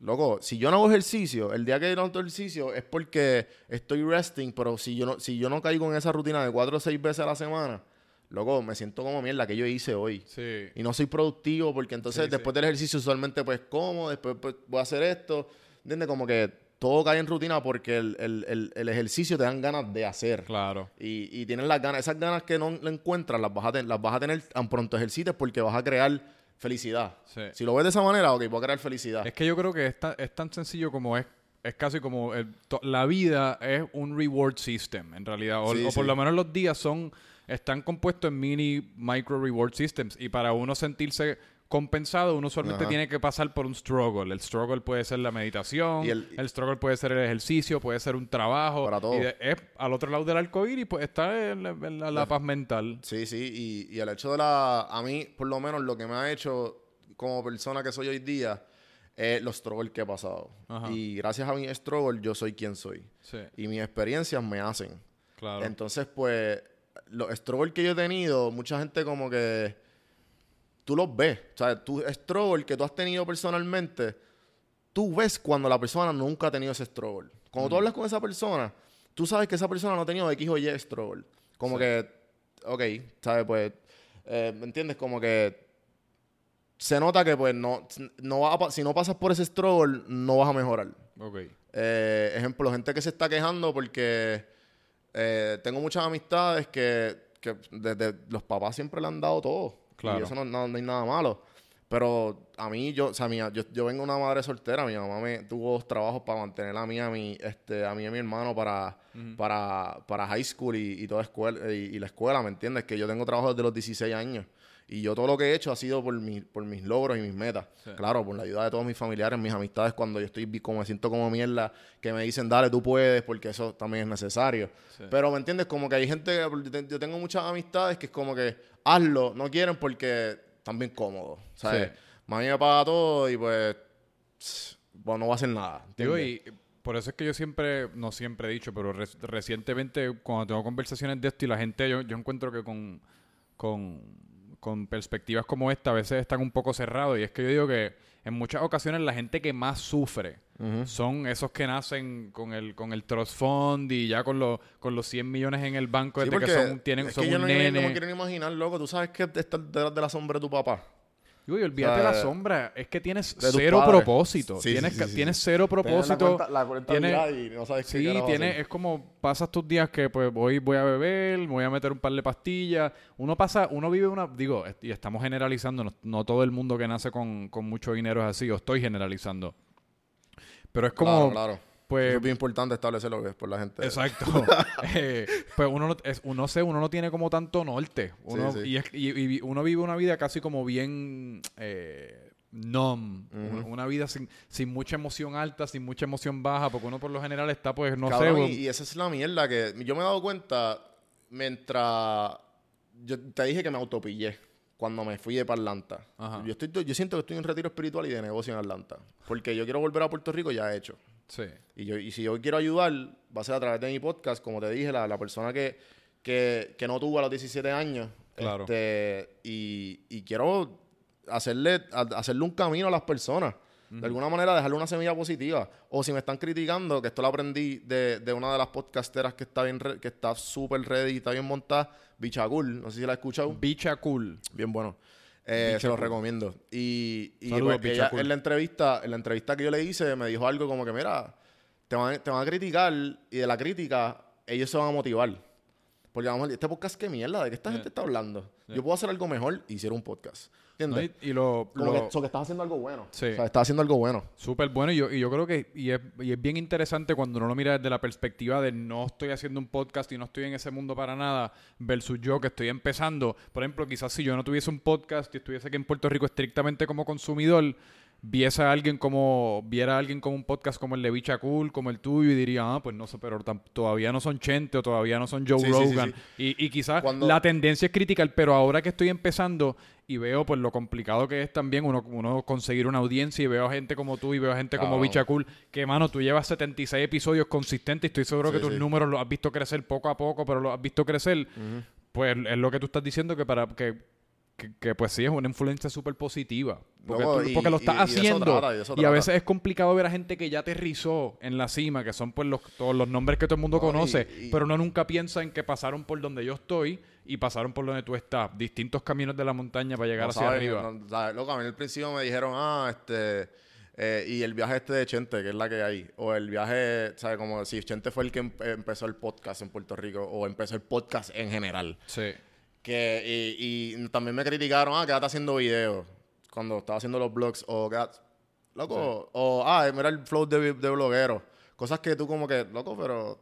Loco, si yo no hago ejercicio, el día que yo no hago ejercicio es porque estoy resting, pero si yo no, si yo no caigo en esa rutina de cuatro o seis veces a la semana, loco, me siento como mierda que yo hice hoy. Sí. Y no soy productivo porque entonces Sí, después del ejercicio usualmente pues como, después pues, voy a hacer esto. ¿Entiendes? Como que todo cae en rutina porque el, el- el- el ejercicio te dan ganas de hacer. Claro. Y, y tienes las ganas, esas ganas que no encuentras, las vas a, ten- las vas a tener tan pronto ejercites porque vas a crear felicidad. Sí. Si lo ves de esa manera, ok, voy a crear felicidad. Es que yo creo que es tan, es tan sencillo como es. Es casi como el- to- la vida es un reward system, en realidad. O, Sí, o por sí. lo menos los días son están compuestos en mini micro reward systems. Y para uno sentirse compensado, uno usualmente Ajá. tiene que pasar por un struggle. El struggle puede ser la meditación, el, el- struggle puede ser el ejercicio, puede ser un trabajo. Para todo. Y de- es al otro lado del arco iris, pues está en la, en la- la paz mental. Sí, sí, y, y el hecho de la... A mí, por lo menos, lo que me ha hecho como persona que soy hoy día es los struggles que he pasado. Ajá. Y gracias a mi struggle yo soy quien soy. Sí, Y mis experiencias me hacen. claro. Entonces, pues, los struggles que yo he tenido, mucha gente como que tú los ves. O sea, tu struggle que tú has tenido personalmente, tú ves cuando la persona nunca ha tenido ese struggle. Cuando tú hablas con esa persona, tú sabes que esa persona no ha tenido X o Y struggle. Como Sí. que, ok, ¿sabes? Pues, eh, ¿me entiendes? Como que se nota que, pues, no, no va a si no pasas por ese struggle, no vas a mejorar. ok. Eh, ejemplo, gente que se está quejando porque eh, tengo muchas amistades que, que desde los papás siempre le han dado todo. Claro. Y eso no, no- no hay nada malo. Pero a mí, yo, o sea, mi- yo, yo vengo de una madre soltera. Mi mamá me tuvo dos trabajos para mantener a mí, a mi, este, a mí y a mi hermano para, para, para high school y, y toda escuela, y, y la escuela, ¿me entiendes? Que yo tengo trabajo desde los 16 años. Y yo todo lo que he hecho ha sido por, mi, por mis logros y mis metas. Sí. Claro, por la ayuda de todos mis familiares, mis amistades, cuando yo estoy como me siento como mierda, que me dicen, dale, tú puedes, porque eso también es necesario. Sí. Pero, ¿me entiendes? Como que hay gente, yo tengo muchas amistades que es como que, hazlo, no quieren porque están bien cómodos. ¿sabes? Sí. Mami me paga todo y pues, bueno, no va a hacer nada. Digo, y por eso es que yo siempre, no siempre he dicho, pero re- recientemente cuando tengo conversaciones de esto y la gente, yo, yo encuentro que con, con, con perspectivas como esta a veces están un poco cerrados y es que yo digo que en muchas ocasiones la gente que más sufre son esos que nacen con el, con el trust fund y ya con, los con los 100 millones en el banco Sí, desde que son, tienen, es son que yo un no, no nene. me quiero imaginar, loco. Tú sabes que está detrás de la sombra de tu papá. Digo, y olvídate O sea, la sombra, es que tienes cero propósito. Sí, tienes, sí, sí, tienes cero Tienes propósito. La cuenta, la cuenta Tiene- mirada y no sabes qué Sí, hacer. es como pasas tus días que pues voy, voy a beber, voy a meter un par de pastillas. Uno pasa, uno vive una, digo, y estamos generalizando, no, no todo el mundo que nace con, con mucho dinero es así, o estoy generalizando. Pero es como, Claro, claro. Pues, Eso es bien importante establecerlo que es por la gente. exacto. Eh, pues uno no, es, uno sé, uno no tiene como tanto norte. Uno, Sí, sí. Y, es- y- y uno vive una vida casi como bien eh, numb. una, una vida sin, sin mucha emoción alta, sin mucha emoción baja, porque uno por lo general está, pues, no Cabrón, sé. y, y esa es la mierda que yo me he dado cuenta mientras yo te dije que me autopillé cuando me fui de para Atlanta. Ajá. Yo, estoy, yo siento que estoy en retiro espiritual y de negocio en Atlanta. Porque yo quiero volver a Puerto Rico ya he hecho. Sí. Y, yo, y si yo quiero ayudar, va a ser a través de mi podcast, como te dije, la, la persona que, que, que no tuvo a los 17 años. Claro. Este, y, y quiero hacerle, a- hacerle un camino a las personas. De alguna manera dejarle una semilla positiva. O si me están criticando, que esto lo aprendí de, de una de las podcasteras que está bien re- que está súper ready, está bien montada, Bichacul. No sé si la has escuchado. Bicha cool. Bien bueno. Eh, se lo cool. recomiendo. Y, y Saludos, pues, ella, en la entrevista, en la entrevista que yo le hice, me dijo algo como que, mira, te van, te van a criticar y de la crítica ellos se van a motivar. Porque vamos, este podcast, ¿qué mierda? ¿De qué esta Sí. gente está hablando? Sí. Yo puedo hacer algo mejor y hiciera un podcast. ¿Entiendes? ¿no? Y, y lo, Como lo- que, so que estás haciendo algo bueno. Sí. O sea, estás haciendo algo bueno. Súper bueno y yo, y yo creo que y es, y es bien interesante cuando uno lo mira desde la perspectiva de no estoy haciendo un podcast y no estoy en ese mundo para nada versus yo que estoy empezando. Por ejemplo, quizás si yo no tuviese un podcast y estuviese aquí en Puerto Rico estrictamente como consumidor, viese a alguien como viera a alguien como un podcast como el de Bicha Cool, como el tuyo y diría, ah, pues no sé, pero tam- todavía no son Chente o todavía no son Joe Sí, sí, sí, Rogan. Y, y quizás Cuando- la tendencia es critical, pero ahora que estoy empezando y veo pues lo complicado que es también uno, uno conseguir una audiencia y veo a gente como tú y veo a gente como Claro. Bicha Cool, que mano, tú llevas 76 episodios consistentes y estoy seguro Sí, que tus sí. números los has visto crecer poco a poco, pero los has visto crecer, pues es lo que tú estás diciendo que para que, que, que, pues sí es una influencia súper positiva. Porque, Loco, tú- y- porque lo estás y haciendo. y a veces es complicado ver a gente que ya aterrizó en la cima, que son pues los, todos los nombres que todo el mundo No, conoce, pero uno nunca piensa en que pasaron por donde yo estoy y pasaron por donde tú estás. Distintos caminos de la montaña para llegar No hacia arriba. no, ¿sabes? Loco, a mí al principio me dijeron, ah, este... eh, y el viaje este de Chente, que es la que hay. O el viaje, ¿sabes? Como si Chente fue el que em- empezó el podcast en Puerto Rico. O empezó el podcast en general. Sí. Que, y, y también me criticaron, ah, quédate haciendo videos. Cuando estaba haciendo los blogs. O quédate... Loco. O, ah, mira el flow de, de bloguero. Cosas que tú como que, loco, pero...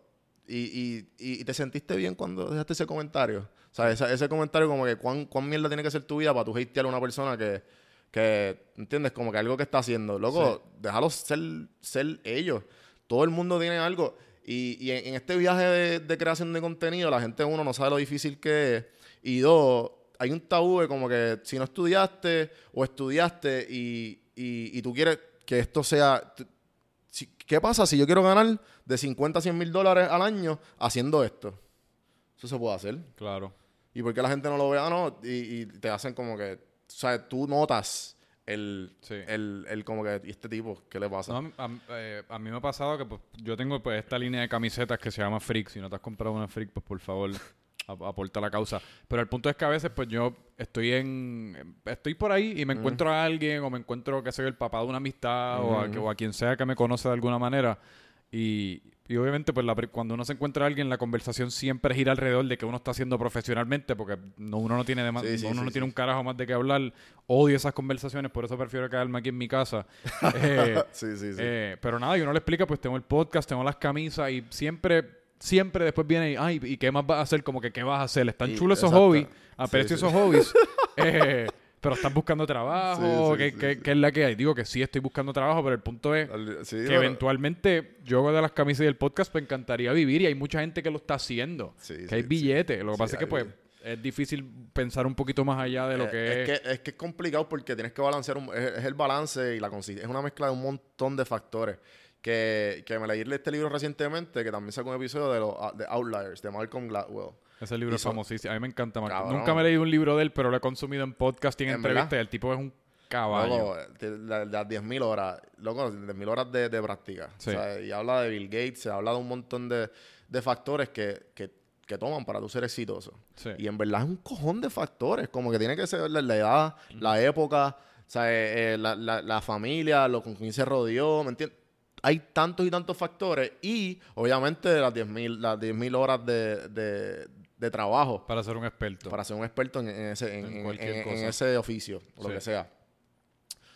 Y, y, y te sentiste bien cuando dejaste ese comentario. O sea, ese, ese comentario como que cuán, cuán mierda tiene que ser tu vida para tú hatear a una persona que, que, ¿entiendes? Como que algo que está haciendo. Loco, déjalos ser, ser ellos. Todo el mundo tiene algo. Y, y en, en este viaje de, de creación de contenido, la gente, uno, no sabe lo difícil que es. Y dos, hay un tabú de como que si no estudiaste o estudiaste y, y, y tú quieres que esto sea... si- ¿Qué pasa si yo quiero ganar de 50 a 100 mil dólares al año haciendo esto? Eso se puede hacer. Claro. ¿Y por qué la gente no lo ve? Ah, no. Y, y te hacen como que... O sea, tú notas el, Sí. el, el como que... ¿Y este tipo? ¿Qué le pasa? No, a, eh, a mí me ha pasado que pues, yo tengo pues, esta línea de camisetas que se llama Freak. Si no te has comprado una Freak, pues por favor, aporta a la causa. Pero el punto es que a veces pues yo estoy en... Estoy por ahí y me encuentro a alguien o me encuentro, que soy el papá de una amistad o, a, que- o a quien sea que me conoce de alguna manera. Y, y obviamente pues la cuando uno se encuentra a alguien, la conversación siempre gira alrededor de que uno está haciendo profesionalmente porque no, uno no tiene de más- Sí, sí, uno sí, no tiene un carajo más de qué hablar. Odio esas conversaciones, por eso prefiero quedarme aquí en mi casa. Eh, sí, sí, sí. eh, pero nada, y uno le explica, pues tengo el podcast, tengo las camisas y siempre, siempre después viene y, ay, ¿y qué más vas a hacer? Como que, ¿qué vas a hacer? Están chulos esos exacto. hobbies, aprecio sí. esos hobbies, eh, pero estás buscando trabajo, Sí, sí, ¿qué, sí, qué- sí. qué es la que hay? Digo que sí estoy buscando trabajo, pero el punto es que eventualmente yo de las camisas y del podcast me encantaría vivir y hay mucha gente que lo está haciendo, Sí, que hay billetes. Lo que pasa es que pues es difícil pensar un poquito más allá de lo Eh, que es. es, que, es que es complicado porque tienes que balancear, un- es, es el balance y la consistencia. Es una mezcla de un montón de factores. Que, que me leí este libro recientemente, que también sacó un episodio de los ah, de Outliers, de Malcolm Gladwell. Ese libro es famosísimo. A mí me encanta. Marco. Cabrón. Nunca me he leído un libro de él, pero lo he consumido en podcast y en, ¿En entrevistas. El tipo es un caballo. Loco, de- de- las 10.000 horas, loco, 10.000 horas de, de práctica. Sí. O sea, y habla de Bill Gates, se habla de un montón de, de factores que, que, que toman para tú ser exitoso. Sí. Y en verdad es un cojón de factores, como que tiene que ser la, edad, la época, o sea, eh, eh, la, la- la familia, lo con quién se rodeó, ¿me entiendes? Hay tantos y tantos factores y obviamente las 10.000 las 10.000 horas de, de, de trabajo Para ser un experto. para ser un experto en, en ese, en, cualquier en- en cosa. ese oficio, o lo que sea.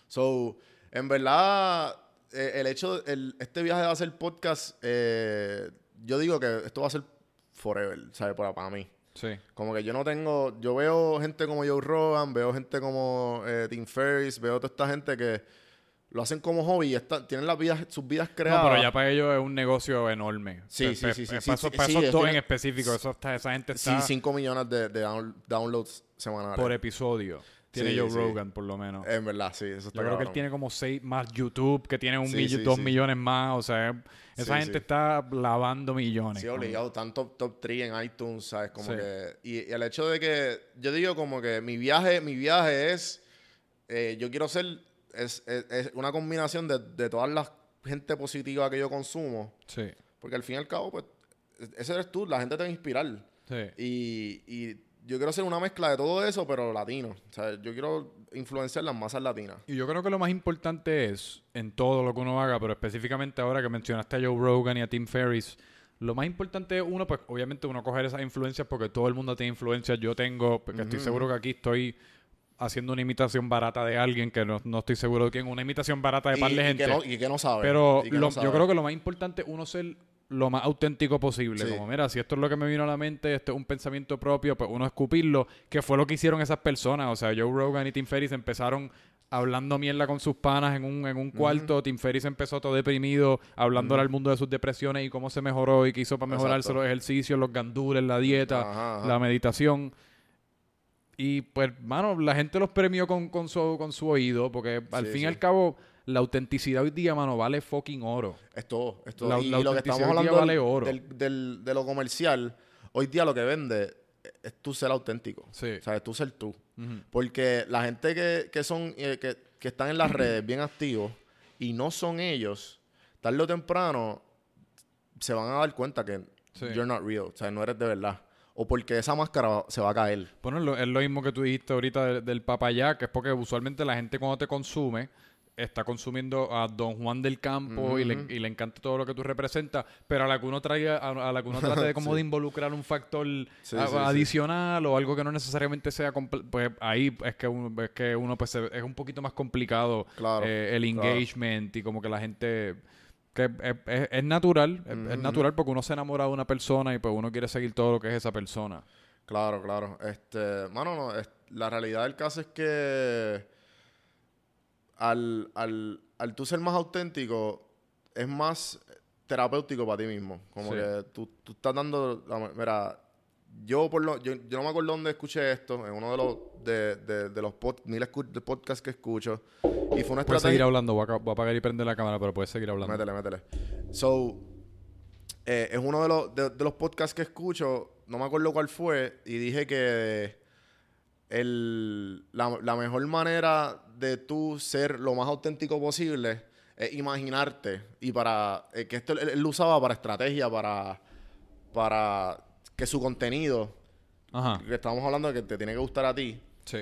So, en verdad, eh, el hecho, el, este viaje de hacer podcast, eh, yo digo que esto va a ser forever, ¿sabes? Para, para mí. Sí. Como que yo no tengo, yo veo gente como Joe Rogan, veo gente como eh, Tim Ferriss, veo toda esta gente que lo hacen como hobby y está- tienen las vidas, sus vidas creadas. No, pero ya para ellos es un negocio enorme. Sí, Pe- sí, sí, sí, sí, Para sí, esos, para sí, esos es dos en específico. Eso está- esa gente Sí, está 5 millones de, de down- downloads semanales. por episodio. Tiene Sí, Joe sí. Rogan, por lo menos. En verdad, sí, eso está Yo creo que él tiene como seis más YouTube, que tiene un Sí, sí, dos sí. millones más. O sea, esa Sí, gente sí. está lavando millones. Sí, obligado, están top, top 3 en iTunes, ¿sabes? Como Sí. que... Y, y el hecho de que... Yo digo como que mi viaje, mi viaje es... eh, yo quiero ser... Es, es- es una combinación de, de todas las gente positiva que yo consumo. Sí, Porque al fin y al cabo, pues... Ese eres tú, la gente te va a inspirar. sí. Y, y yo quiero hacer una mezcla de todo eso, pero latino. O sea, yo quiero influenciar las masas latinas. Y yo creo que lo más importante es, en todo lo que uno haga, pero específicamente ahora que mencionaste a Joe Rogan y a Tim Ferriss, lo más importante es uno, pues obviamente uno coger esas influencias porque todo el mundo tiene influencias. Yo tengo, porque estoy seguro que aquí estoy haciendo una imitación barata de alguien que no, no estoy seguro de quién, una imitación barata de par de y, gente. que no, y que no sabe. Pero y que lo- no sabe. yo creo que lo más importante es uno ser lo más auténtico posible. Sí. Como, mira, si esto es lo que me vino a la mente, esto es un pensamiento propio, pues uno escupirlo, que fue lo que hicieron esas personas. O sea, Joe Rogan y Tim Ferriss empezaron hablando mierda con sus panas en un, en un cuarto. Tim Ferriss empezó todo deprimido, hablándole al mundo de sus depresiones y cómo se mejoró y qué hizo para mejorarse Exacto. los ejercicios, los gandules, la dieta, Ajá, ajá. la meditación. Y pues, mano, la gente los premió con, con, su, con su oído, porque al Sí, fin y al cabo, la autenticidad hoy día, mano, vale fucking oro. Es todo, es todo. La- y, la lo que estamos hablando vale del- oro. del- del- de lo comercial, hoy día lo que vende es tú ser auténtico. Sí. O sea, es tú ser tú. Porque la gente que, que son, eh, que, que están en las redes bien activos y no son ellos, tarde o temprano se van a dar cuenta que Sí. you're not real. O sea, no eres de verdad. O porque esa máscara se va a caer. Bueno, es lo, es lo mismo que tú dijiste ahorita de- del papayá, que es porque usualmente la gente cuando te consume está consumiendo a Don Juan del Campo y, le, y le encanta todo lo que tú representas, pero a la que uno traiga, a, a la que uno trate de como de involucrar un factor Sí, a- sí, sí. adicional o algo que no necesariamente sea pues ahí es que uno, es que uno pues se- es un poquito más complicado Claro, eh, el claro. engagement y como que la gente que es, es- es natural, es, es natural porque uno se enamora de una persona y pues uno quiere seguir todo lo que es esa persona. Claro, claro. Este, mano, no, es- la realidad del caso es que al, al, al tú ser más auténtico, es más terapéutico para ti mismo. Como Sí. que tú, tú estás dando. Mira, yo por lo, yo, yo no me acuerdo dónde escuché esto, en uno de los de, de, de los pod- miles de podcasts que escucho. Y fue una Puedes seguir estrategia. hablando, voy a, voy a apagar y prender la cámara, pero puedes seguir hablando. Métele, métele. So, eh, es uno de los, de, de los podcasts que escucho, no me acuerdo cuál fue, y dije que el, la, la mejor manera de tú ser lo más auténtico posible es imaginarte. Y para, eh, que esto él, él lo usaba para estrategia, para, para que su contenido, Ajá, que estamos hablando de que te tiene que gustar a ti, sí.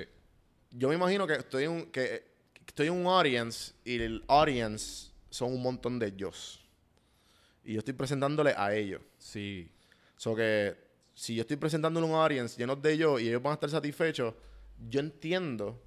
yo me imagino que estoy en un, que, que estoy en un audience y el audience son un montón de ellos. Y yo estoy presentándole a ellos. Sí. So que si yo estoy presentándole un audience lleno de ellos y ellos van a estar satisfechos, yo entiendo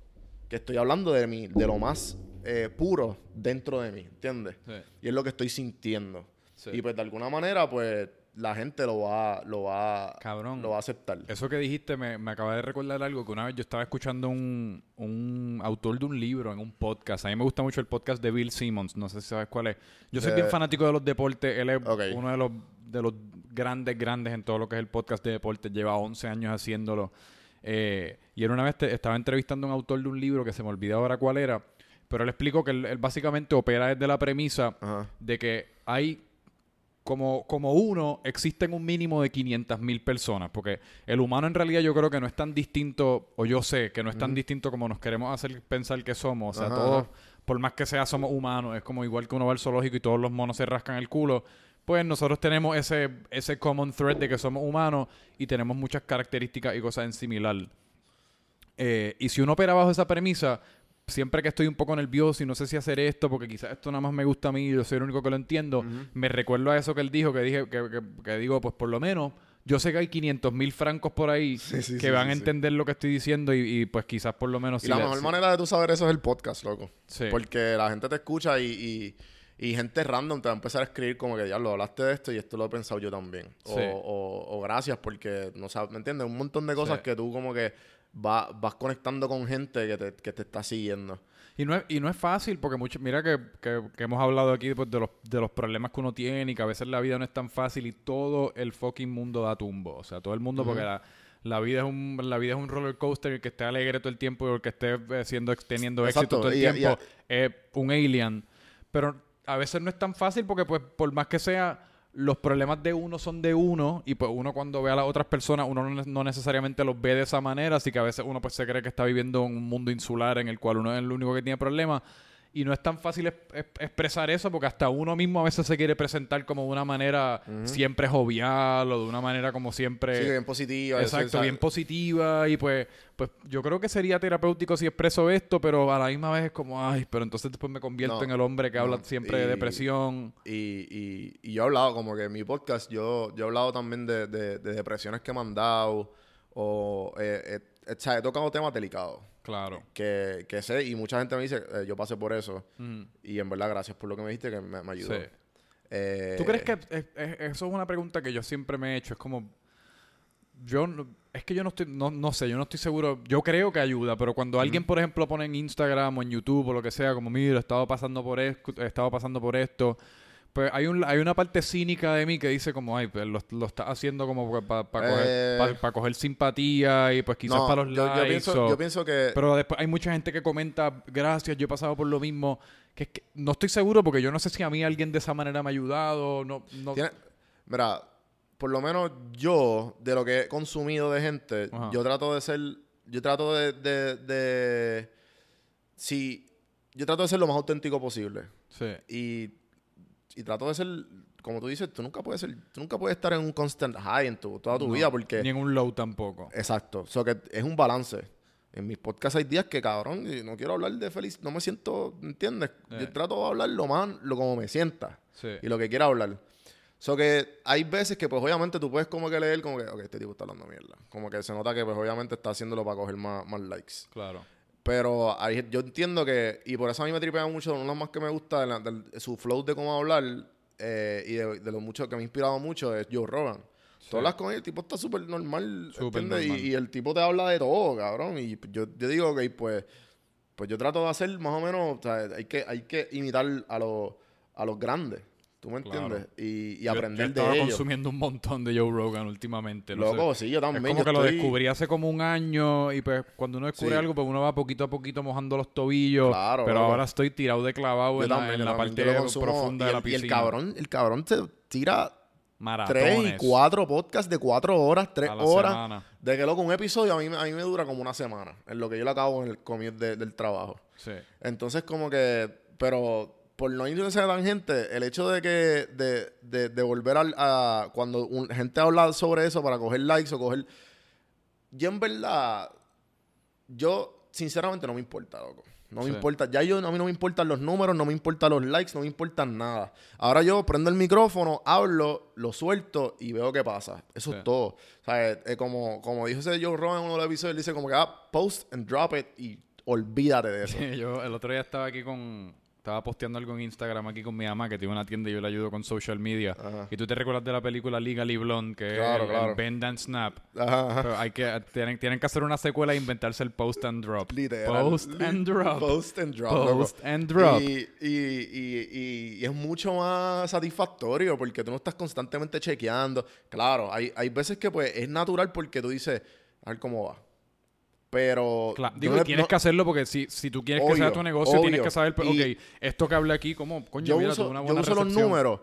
que estoy hablando de mí, de lo más eh, puro dentro de mí, ¿entiendes? Sí. Y es lo que estoy sintiendo. Sí. Y pues de alguna manera, pues la gente lo va, lo va, Cabrón. lo va a aceptar. Eso que dijiste me, me acaba de recordar algo que una vez yo estaba escuchando un, un autor de un libro en un podcast. A mí me gusta mucho el podcast de Bill Simmons. No sé si sabes cuál es. Yo soy bien fanático de los deportes. Él es uno de los, de los grandes, grandes en todo lo que es el podcast de deportes. Lleva 11 años haciéndolo. Eh, y él una vez te- estaba entrevistando a un autor de un libro que se me olvidó ahora cuál era. Pero él explicó que él, él básicamente opera desde la premisa Ajá. de que hay como, como uno, existen un mínimo de 500 mil personas, porque el humano en realidad yo creo que no es tan distinto, o yo sé que no es tan distinto como nos queremos hacer pensar que somos. O sea, Ajá, todos, ajá. por más que sea, somos humanos. Es como igual que uno va al zoológico y todos los monos se rascan el culo. Pues nosotros tenemos ese, ese common thread de que somos humanos y tenemos muchas características y cosas en similar. Eh, y si uno opera bajo esa premisa, siempre que estoy un poco nervioso y no sé si hacer esto, porque quizás esto nada más me gusta a mí y yo soy el único que lo entiendo, me recuerdo a eso que él dijo, que dije, que, que- que digo, pues por lo menos, yo sé que hay 500 mil francos por ahí Sí, sí, que sí, van a entender lo que estoy diciendo y, y, pues quizás por lo menos... Y si la mejor manera de tú saber eso es el podcast, loco. Sí. Porque la gente te escucha y, y, y gente random te va a empezar a escribir como que ya lo hablaste de esto y esto lo he pensado yo también. O, o, o gracias porque no sabes, ¿me entiendes? Un montón de cosas que tú como que va- vas conectando con gente que te, que te está siguiendo. Y no es, y no es fácil, porque mucho, mira que, que- que hemos hablado aquí pues, de, los, de los problemas que uno tiene y que a veces la vida no es tan fácil y todo el fucking mundo da tumbo. O sea, todo el mundo, porque la, la vida es un la vida es un roller coaster y el que esté alegre todo el tiempo y el que esté eh, siendo, teniendo éxito Exacto, todo el y- y- tiempo es un alien. Pero a veces no es tan fácil porque, pues, por más que sea, los problemas de uno son de uno y pues uno cuando ve a las otras personas, uno no, no necesariamente los ve de esa manera, así que a veces uno pues se cree que está viviendo en un mundo insular en el cual uno es el único que tiene problemas y no es tan fácil es- es- expresar eso porque hasta uno mismo a veces se quiere presentar como de una manera siempre jovial o de una manera como siempre... Sí, bien positiva. Exacto, bien positiva y pues, pues yo creo que sería terapéutico si expreso esto, pero a la misma vez es como, ay, pero entonces después me convierto No, en el hombre que habla siempre de depresión. Y, y, y yo he hablado, como que en mi podcast, yo, yo he hablado también de, de, de depresiones que me han dado, o, eh, eh, o sea, he tocado temas delicados, Claro. que, que sé, y mucha gente me dice, eh, yo pasé por eso, Mm, y en verdad, gracias por lo que me dijiste, que me, me ayudó. sí. Eh, ¿Tú crees que es- es- eso es una pregunta que yo siempre me he hecho? Es como, yo, es que yo no estoy, no, no sé, yo no estoy seguro. Yo creo que ayuda, pero cuando alguien, por ejemplo, pone en Instagram o en YouTube o lo que sea, como, mira, he estado pasando por esto, he estado pasando por esto, pues hay, un, hay una parte cínica de mí que dice como, ay, pues lo, lo estás haciendo como para coger, Eh. pa- pa coger simpatía y pues quizás no, para los yo, likes. yo pienso, o- yo pienso que... pero después hay mucha gente que comenta, gracias, yo he pasado por lo mismo. Que, es que no estoy seguro porque yo no sé si a mí alguien de esa manera me ha ayudado. No, no, Tiene- mira, por lo menos yo, de lo que he consumido de gente, Ajá. yo trato de ser, yo trato de, de, de- si, yo trato de ser lo más auténtico posible. Sí. Y, y trato de ser, como tú dices, tú nunca puedes ser, tú nunca puedes estar en un constant high en tu, toda tu No, vida porque... Ni en un low tampoco. Exacto. O sea, que es un balance. En mis podcasts hay días que, cabrón, no quiero hablar de feliz, no me siento, ¿entiendes? Eh. Yo trato de hablar lo más, lo como me sienta Sí. y lo que quiera hablar. So que hay veces que, pues, obviamente tú puedes como que leer, como que, ok, este tipo está hablando mierda. Como que se nota que, pues, obviamente está haciéndolo para coger más, más likes. Claro. Pero hay- yo entiendo que, y por eso a mí me tripea mucho, uno de los más que me gusta, de la- del- su flow de cómo hablar, eh, y de, de lo mucho que me ha inspirado mucho es Joe Rogan. Tú hablas con él, el tipo está súper normal, Súper ¿entiendes? Y- normal. Y, el tipo te habla de todo, cabrón. Y yo, yo digo, ok, pues, pues yo trato de hacer más o menos, o sea, hay que, hay que imitar a los, a los grandes, ¿tú me Claro. entiendes? Y, y aprender yo estaba de ellos. consumiendo un montón de Joe Rogan últimamente. no sé. Loco, sí, yo Es también. como yo que lo descubrí hace como un año y pues cuando uno descubre Sí. algo pues uno va poquito a poquito mojando los tobillos. Claro, pero ahora estoy tirado de clavado en la, en parte profunda y de el, la y el piscina. cabrón, el cabrón te tira Maratones. tres y cuatro podcasts de cuatro horas, tres horas. semana. De que loco, un episodio a mí, me- a mí me dura como una semana. En lo que yo lo acabo en el de- del trabajo. Sí. Entonces, como que. Pero por no irse a tangente, el hecho de que. De, de, de volver al- a. Cuando un- gente habla sobre eso para coger likes o coger. Yo, en verdad. Yo, sinceramente, no me importa, loco. No me Sí. importa. Ya yo, a mí no me importan los números, no me importan los likes, no me importan nada. Ahora yo prendo el micrófono, hablo, lo suelto y veo qué pasa. Eso Sí. es todo. O sea, es- es como, como dijo ese Joe Rogan en uno de los episodios, dice como que, ah, post and drop it y olvídate de eso. Yo el otro día estaba aquí con... Estaba posteando algo en Instagram aquí con mi mamá que tiene una tienda y yo le ayudo con social media. Ajá. Y tú te recuerdas de la película Legally Blonde, que Claro, es el, el claro. Bend and Snap. Ajá, ajá. Pero hay que, tienen, tienen que hacer una secuela e inventarse el post and drop. Literal. Post and drop. Post and drop. Post loco. and drop. Y, y, y, y- y es mucho más satisfactorio porque tú no estás constantemente chequeando. Claro, hay, hay veces que pues es natural porque tú dices, a ver cómo va. Pero... Claro, yo digo, no y tienes no- que hacerlo porque si, si tú quieres que sea Obvio, tu negocio, tienes obvio. que saber, pues, ok, esto que hablé aquí, ¿cómo? Coño, yo mira, uso, una yo buena uso los números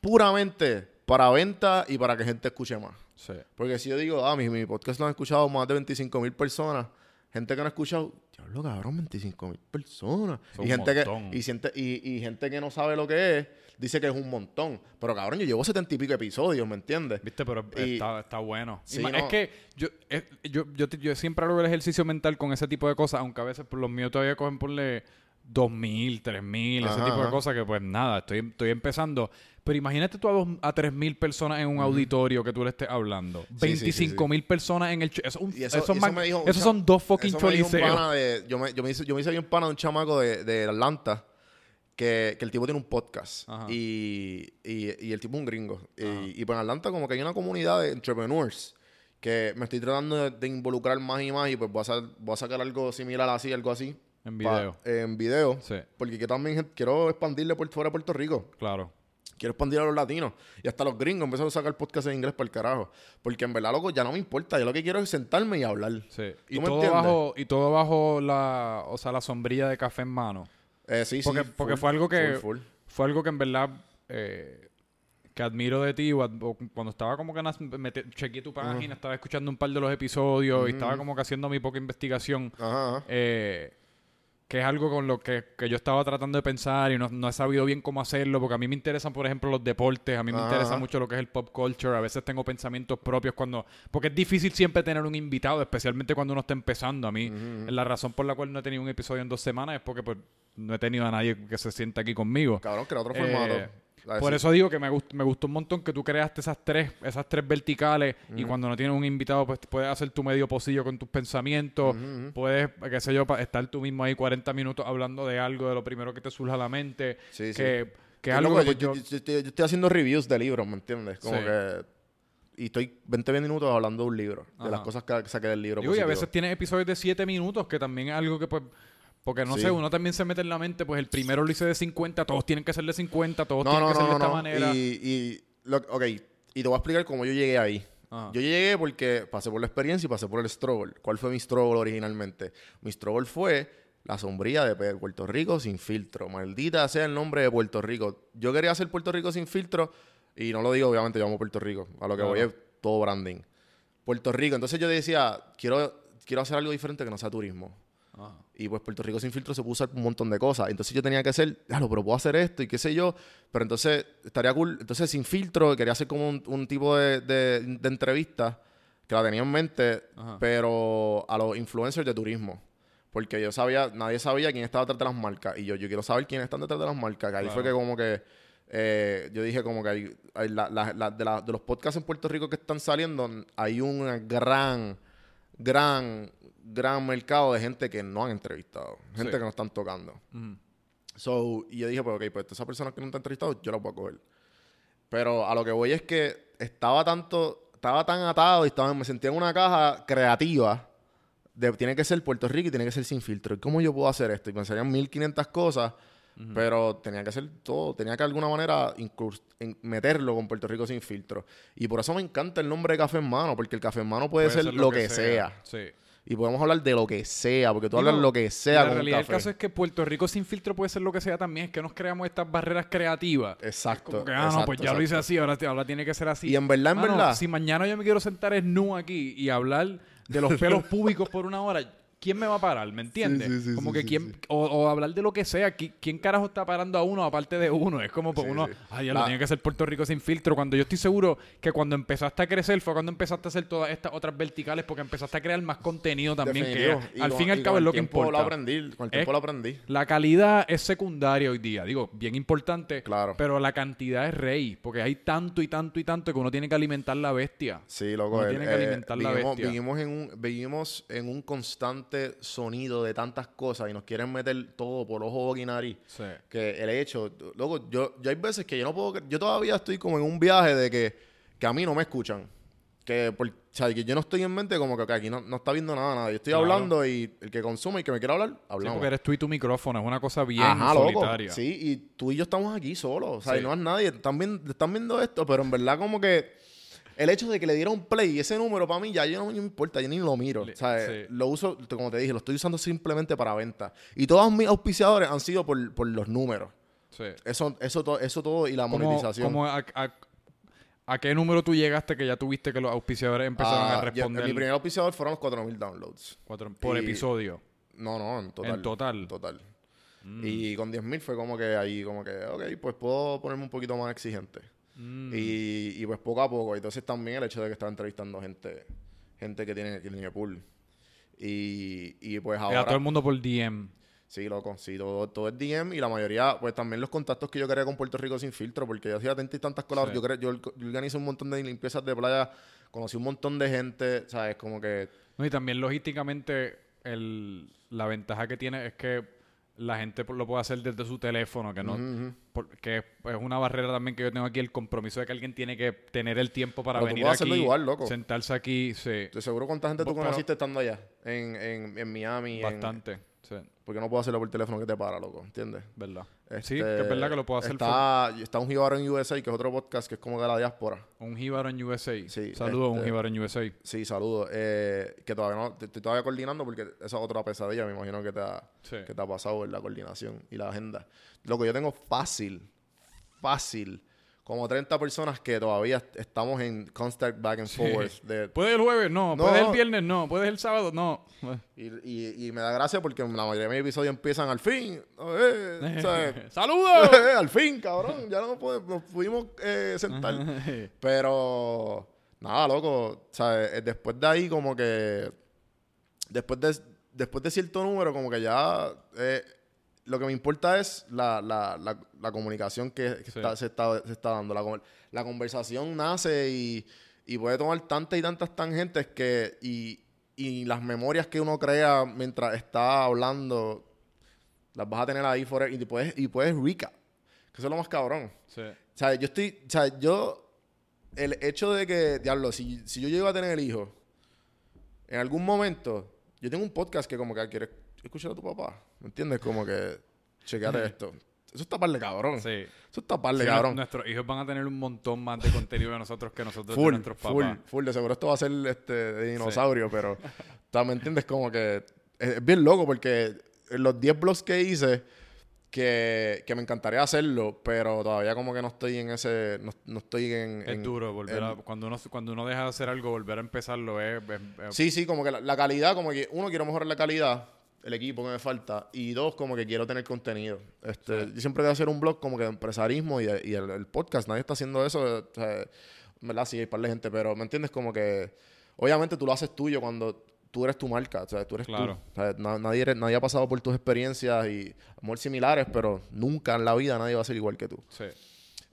puramente para venta y para que gente escuche más. Sí. Porque si yo digo, ah, mi, mi podcast lo han escuchado más de 25 mil personas, gente que no ha escuchado, diablo cabrón, 25 mil personas. Y gente, que, y, y, y gente que no sabe lo que es, dice que es un montón. Pero cabrón, yo llevo 70 y pico episodios, ¿me entiendes? ¿Viste? Pero Y- está, está bueno. Sí, no. Es que yo, es- yo, yo, yo siempre hago el ejercicio mental con ese tipo de cosas, aunque a veces por los míos todavía cogen ponle 2.000, 3.000, ese Ajá, tipo de cosas que pues nada, estoy, estoy empezando. Pero imagínate tú a, dos, a 3.000 personas en un auditorio que tú le estés hablando. Sí, sí, sí, 25.000 personas en el... Eso, es un- Y eso- eso y eso me dijo esos son dos fucking choliseos. yo, me, yo, me hice, yo me hice bien pana de un chamaco de, de Atlanta que, que el tipo tiene un podcast y, y, y el tipo es un gringo. Y, y pues en Atlanta como que hay una comunidad de entrepreneurs que me estoy tratando de, de involucrar más y más y pues voy a, sa- voy a sacar algo similar así, algo así. En pa- video. en video. Sí, Porque que también quiero expandirle por fuera de Puerto Rico. claro. Quiero expandir a los latinos. Y hasta los gringos empezaron a sacar podcast en inglés para el carajo. Porque en verdad, loco, ya no me importa. Yo lo que quiero es sentarme y hablar. Sí. Y ¿Tú me todo, entiendes? bajo, y todo bajo la, o sea, la sombrilla de café en mano. Eh, sí, Porque- sí. porque full, fue algo que- full, full. fue algo que en verdad eh, que admiro de ti cuando estaba como que mete- chequeé tu página, estaba escuchando un par de los episodios y estaba como que haciendo mi poca investigación. Ajá, ajá. eh, que es algo con lo que, que yo estaba tratando de pensar y no, no he sabido bien cómo hacerlo, porque a mí me interesan, por ejemplo, los deportes, a mí me Ajá. interesa mucho lo que es el pop culture, a veces tengo pensamientos propios cuando... Porque es difícil siempre tener un invitado, especialmente cuando uno está empezando. A mí, la razón por la cual no he tenido un episodio en dos semanas es porque pues, no he tenido a nadie que se sienta aquí conmigo. Cabrón, que era otro Eh, formato. Por eso digo que me, gust- me gustó un montón que tú creaste esas tres, esas tres verticales y cuando no tienes un invitado, pues puedes hacer tu medio pocillo con tus pensamientos, puedes, qué sé yo, estar tú mismo ahí 40 minutos hablando de algo, de lo primero que te surja a la mente, Sí, sí. que, que Yo, es algo loco, que pues, yo, yo- estoy, yo estoy haciendo reviews de libros, ¿me entiendes? Como Sí. que... Y estoy 20 minutos hablando de un libro, de las cosas que saqué del libro. digo, y a veces tienes episodios de 7 minutos, que también es algo que pues... Porque no Sí. sé, uno también se mete en la mente, pues el primero lo hice de 50, todos tienen que ser de 50, todos No, tienen no, que ser no, de no, esta manera. Y, y lo- ok, y te voy a explicar cómo yo llegué ahí. Ajá. Yo llegué porque pasé por la experiencia y pasé por el struggle. ¿Cuál fue mi struggle originalmente? Mi struggle fue la sombría de Puerto Rico sin filtro. Maldita sea el nombre de Puerto Rico. Yo quería hacer Puerto Rico sin filtro y no lo digo, obviamente, yo amo Puerto Rico. A lo que Claro. voy es todo branding. Puerto Rico. Entonces yo decía, quiero, quiero hacer algo diferente que no sea turismo. Ajá. Y pues Puerto Rico sin filtro se puso un montón de cosas. Entonces yo tenía que hacer, claro, pero puedo hacer esto y qué sé yo. Pero entonces estaría cool. Entonces sin filtro quería hacer como un, un tipo de, de- de entrevista que la tenía en mente, Ajá. pero a los influencers de turismo. Porque yo sabía, nadie sabía quién estaba detrás de las marcas. Y yo, yo quiero saber quiénes están detrás de las marcas. Que ahí fue que como que eh, yo dije como que hay, hay la- la- la- de, los podcasts en Puerto Rico que están saliendo, hay un gran, gran, gran mercado de gente que no han entrevistado. Gente Sí. que no están tocando. So, y yo dije, pues, ok, pues esa persona que no está entrevistado, yo la puedo coger. Pero a lo que voy es que estaba tanto, estaba tan atado y estaba, me sentía en una caja creativa de tiene que ser Puerto Rico y tiene que ser sin filtro. ¿Y cómo yo puedo hacer esto? Y pensarían 1500 cosas, pero tenía que hacer todo, tenía que de alguna manera en- meterlo con Puerto Rico sin filtro. Y por eso me encanta el nombre de Café en Mano, porque el Café en Mano puede, ser, lo que, sea. Sí. Y podemos hablar de lo que sea, porque tú hablas lo que sea La con realidad del caso es que Puerto Rico sin filtro puede ser lo que sea también. Es que nos creamos estas barreras creativas. Exacto. Como que, ah, no, pues ya lo hice así, ahora, ahora tiene que ser así. Y en verdad, en Mano, verdad. Si mañana yo me quiero sentar es nu aquí y hablar de los pelos públicos por una hora, ¿quién me va a parar? ¿Me entiendes? Sí, sí, sí, como sí, que sí, quién, sí. O, o hablar de lo que sea. ¿Qui- ¿Quién carajo está parando a uno aparte de uno? Es como pues Sí, uno, sí. ay, ya La- lo tiene que ser Puerto Rico sin filtro. Cuando yo estoy seguro que cuando empezaste a crecer fue cuando empezaste a hacer todas estas otras verticales porque empezaste a crear más contenido también Definitivo. que Y al con- fin y al cabo es lo que importa. Lo aprendí, con el tiempo Es- lo aprendí. La calidad es secundaria hoy día, digo, bien importante, Claro. pero la cantidad es rey, porque hay tanto y tanto y tanto que uno tiene que alimentar la bestia. Sí, loco. Uno el- tiene que eh, alimentar la vivimos, bestia. Vivimos en, un, vivimos en un constante sonido de tantas cosas y nos quieren meter todo por ojo, boca y nariz. Sí. Que el hecho, loco, yo, yo hay veces que yo no puedo, yo todavía estoy como en un viaje de que, que a mí no me escuchan. Que, por, o sea, que yo no estoy en mente como que aquí no, no está viendo nada, nada. Yo estoy Claro. hablando y el que consume y que me quiera hablar, Sí, hablamos. porque eres tú y tu micrófono, es una cosa bien Ajá, loco. solitaria. Sí, y tú y yo estamos aquí solos. O sea, Sí. y no es nadie. Están viendo, están viendo esto, pero en verdad como que el hecho de que le dieron play y ese número para mí ya yo no me importa, yo ni lo miro. Le- o sea, sí. lo uso, como te dije, lo estoy usando simplemente para venta. Y todos mis auspiciadores han sido por, por los números. Sí. Eso, eso, to- eso todo y la ¿Cómo- monetización. cómo a, a- a qué número tú llegaste que ya tuviste que los auspiciadores empezaron Ah, a yo- responder mi primer auspiciador fueron los 4000 downloads. cuatro- por y- episodio? No, no, en total. En total. Mm. Total. Y con 10.000 fue como que ahí, como que, ok, pues puedo ponerme un poquito más exigente. Mm. Y, y pues poco a poco. Entonces también el hecho de que estaba entrevistando gente, gente que tiene, que tiene pool. Y, y pues Era ahora. todo el mundo por DM. Sí, loco, sí, todo, todo es DM y la mayoría, pues también los contactos que yo quería con Puerto Rico sin filtro, porque yo hacía tantas y tantas colaboraciones. Sí. Yo, yo, yo organizo un montón de limpiezas de playa, conocí un montón de gente, ¿sabes? Como que. No, y también logísticamente el, la ventaja que tiene es que la gente lo puede hacer desde su teléfono, que no Ujú, ujú. por- que es una barrera también que yo tengo aquí, el compromiso de que alguien tiene que tener el tiempo para Pero tú venir puedes aquí, hacerlo igual, loco. sentarse aquí, sí, seguro cuánta gente tú Pero- conociste estando allá, en, en, en Miami. en- bastante, sí, porque no puedo hacerlo por teléfono que te para, loco, ¿entiendes? verdad. Este, sí, que es verdad que lo puedo hacer Está, está un Jíbaro en USA, que es otro podcast que es como de la diáspora. por- un jíbaro en USA. Sí, Saludos a un este- jíbaro en USA. Sí, saludos. Eh, que todavía no, estoy todavía coordinando porque esa es otra pesadilla, me imagino que te ha, Sí. que te ha pasado en la coordinación y la agenda. Lo que yo tengo fácil, fácil, como 30 personas que todavía estamos en constant back and Sí. forth. de- ¿Puedes el jueves? No. No. ¿Puedes el viernes? No. ¿Puedes el sábado? No. y, y- y me da gracia porque la mayoría de mis episodios empiezan al fin. Eh. ¡Saludos! al fin, cabrón. Ya no podemos- nos pudimos eh, sentar. Pero, nada, loco. ¿sabes? Eh, Después de ahí, como que. Después de, después de cierto número, como que ya. eh, lo que me importa es la, la, la, la comunicación que, que Sí. está- se, está, se está dando. La, con- la conversación nace y, y puede tomar tantas y tantas tangentes que. Y, y las memorias que uno crea mientras está hablando, las vas a tener ahí forever, y puedes, y puedes recap. Que eso es lo más cabrón. Sí. O sea, yo estoy. O sea, yo. El hecho de que. Diablo, si, si yo llego a tener el hijo. En algún momento. Yo tengo un podcast que, como que quieres escuchar a tu papá. ¿Me entiendes? Como que. Chequeate esto. Eso está par de cabrón. Sí. Eso está par de Sí, cabrón. Nuestros hijos van a tener un montón más de contenido de nosotros que nosotros de Full, nuestros full, papás. full. De seguro esto va a ser este, de dinosaurio, pero. o sea, ¿Me entiendes? Como que. Es, es bien loco porque los 10 blogs que hice. Que, que me encantaría hacerlo, pero todavía como que no estoy en ese. No, no estoy en. Es en- duro volver en- a... Cuando uno, cuando uno deja de hacer algo, volver a empezarlo es... es- es- Sí, sí, como que la, la calidad, como que uno quiero mejorar la calidad, el equipo que me falta, y dos, como que quiero tener contenido. Este, Yo siempre voy a hacer un blog como que de empresarismo y, y el, el podcast, nadie está haciendo eso, o sea, ¿verdad? Sí, hay par de gente, pero ¿me entiendes? Como que, obviamente tú lo haces tuyo cuando tú eres tu marca, o sea, tú eres Claro. tú. O sea, na- nadie, eres- nadie ha pasado por tus experiencias y, a lo mejor similares, pero nunca en la vida nadie va a ser igual que tú. sí.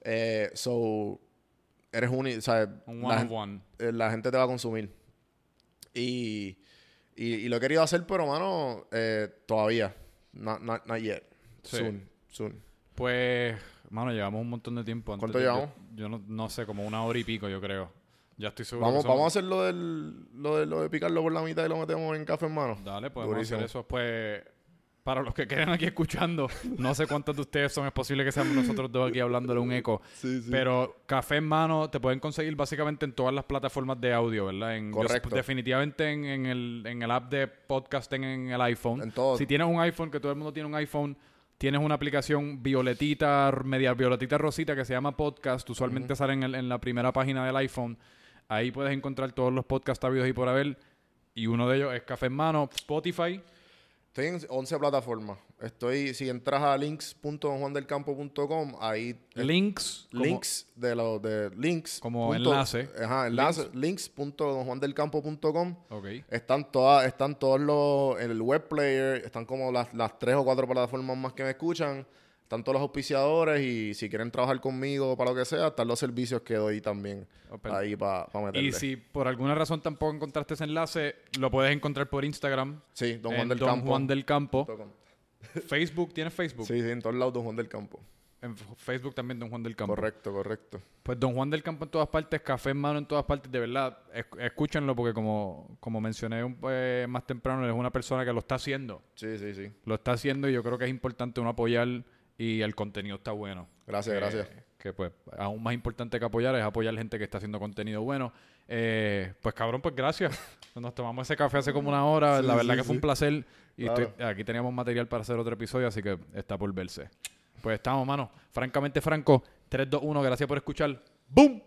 Eh, so, eres único, o sea, Un la one gen- on one. eh, la gente te va a consumir. Y, y, y lo he querido hacer, pero, mano, eh, todavía. Not, not, not yet. Sí. Soon. Soon. Pues, mano, llevamos un montón de tiempo. ¿Cuánto Antes- yo- llevamos? Yo, no, no sé, como una hora y pico, yo creo. Ya estoy seguro. Vamos, que vamos a hacer lo, del, lo, de, lo de picarlo por la mitad y lo metemos en café en mano. Dale, podemos Durísimo. hacer eso. Pues, para los que queden aquí escuchando, no sé cuántos de ustedes son, es posible que seamos nosotros dos aquí hablándole un eco. Sí, sí. Pero Café en Mano te pueden conseguir básicamente en todas las plataformas de audio, ¿verdad? En, yo- Correcto. definitivamente en, en el, en el app de podcasting en el iPhone. En todo. Si tienes un iPhone, que todo el mundo tiene un iPhone, tienes una aplicación violetita, media violetita rosita que se llama Podcast. Usualmente sale en, el- en la primera página del iPhone. Ahí puedes encontrar todos los podcasts habidos y por haber. Y uno de ellos es Café en Mano, Spotify. Estoy en 11 plataformas. Estoy, si entras a links.juandelcampo.com, ahí Links. como- links de los de links. Como punto- enlace. Ajá, enlace. Links.juandelcampo.com. Ok. Están todas, están todos los, en el web player, están como las, las tres o cuatro plataformas más que me escuchan, están todos los auspiciadores y si quieren trabajar conmigo para lo que sea, están los servicios que doy también Open. ahí para meterle. Y si por alguna razón tampoco encontraste ese enlace, lo puedes encontrar por Instagram. Sí, Don Juan del Don Campo. Juan del Campo. Facebook, ¿tienes Facebook? Sí, sí, en todos lados Don Juan del Campo. En Facebook también Don Juan del Campo. Correcto, correcto. Pues Don Juan del Campo en todas partes, Café en Mano en todas partes, de verdad, es- escúchenlo porque como, como mencioné un- eh, más temprano, es una persona que lo está haciendo. Sí, sí, sí. Lo está haciendo y yo creo que es importante uno apoyar y el contenido está bueno. Gracias, Que- gracias. Que pues aún más importante que apoyar es apoyar gente que está haciendo contenido bueno. Eh, pues cabrón, pues gracias. Nos tomamos ese café hace como una hora. Sí, La verdad sí, que fue sí. un placer. Y Claro. estoy- aquí teníamos material para hacer otro episodio, así que está por verse. Pues estamos, mano. Francamente franco. 3, 2, 1. Gracias por escuchar. ¡Boom!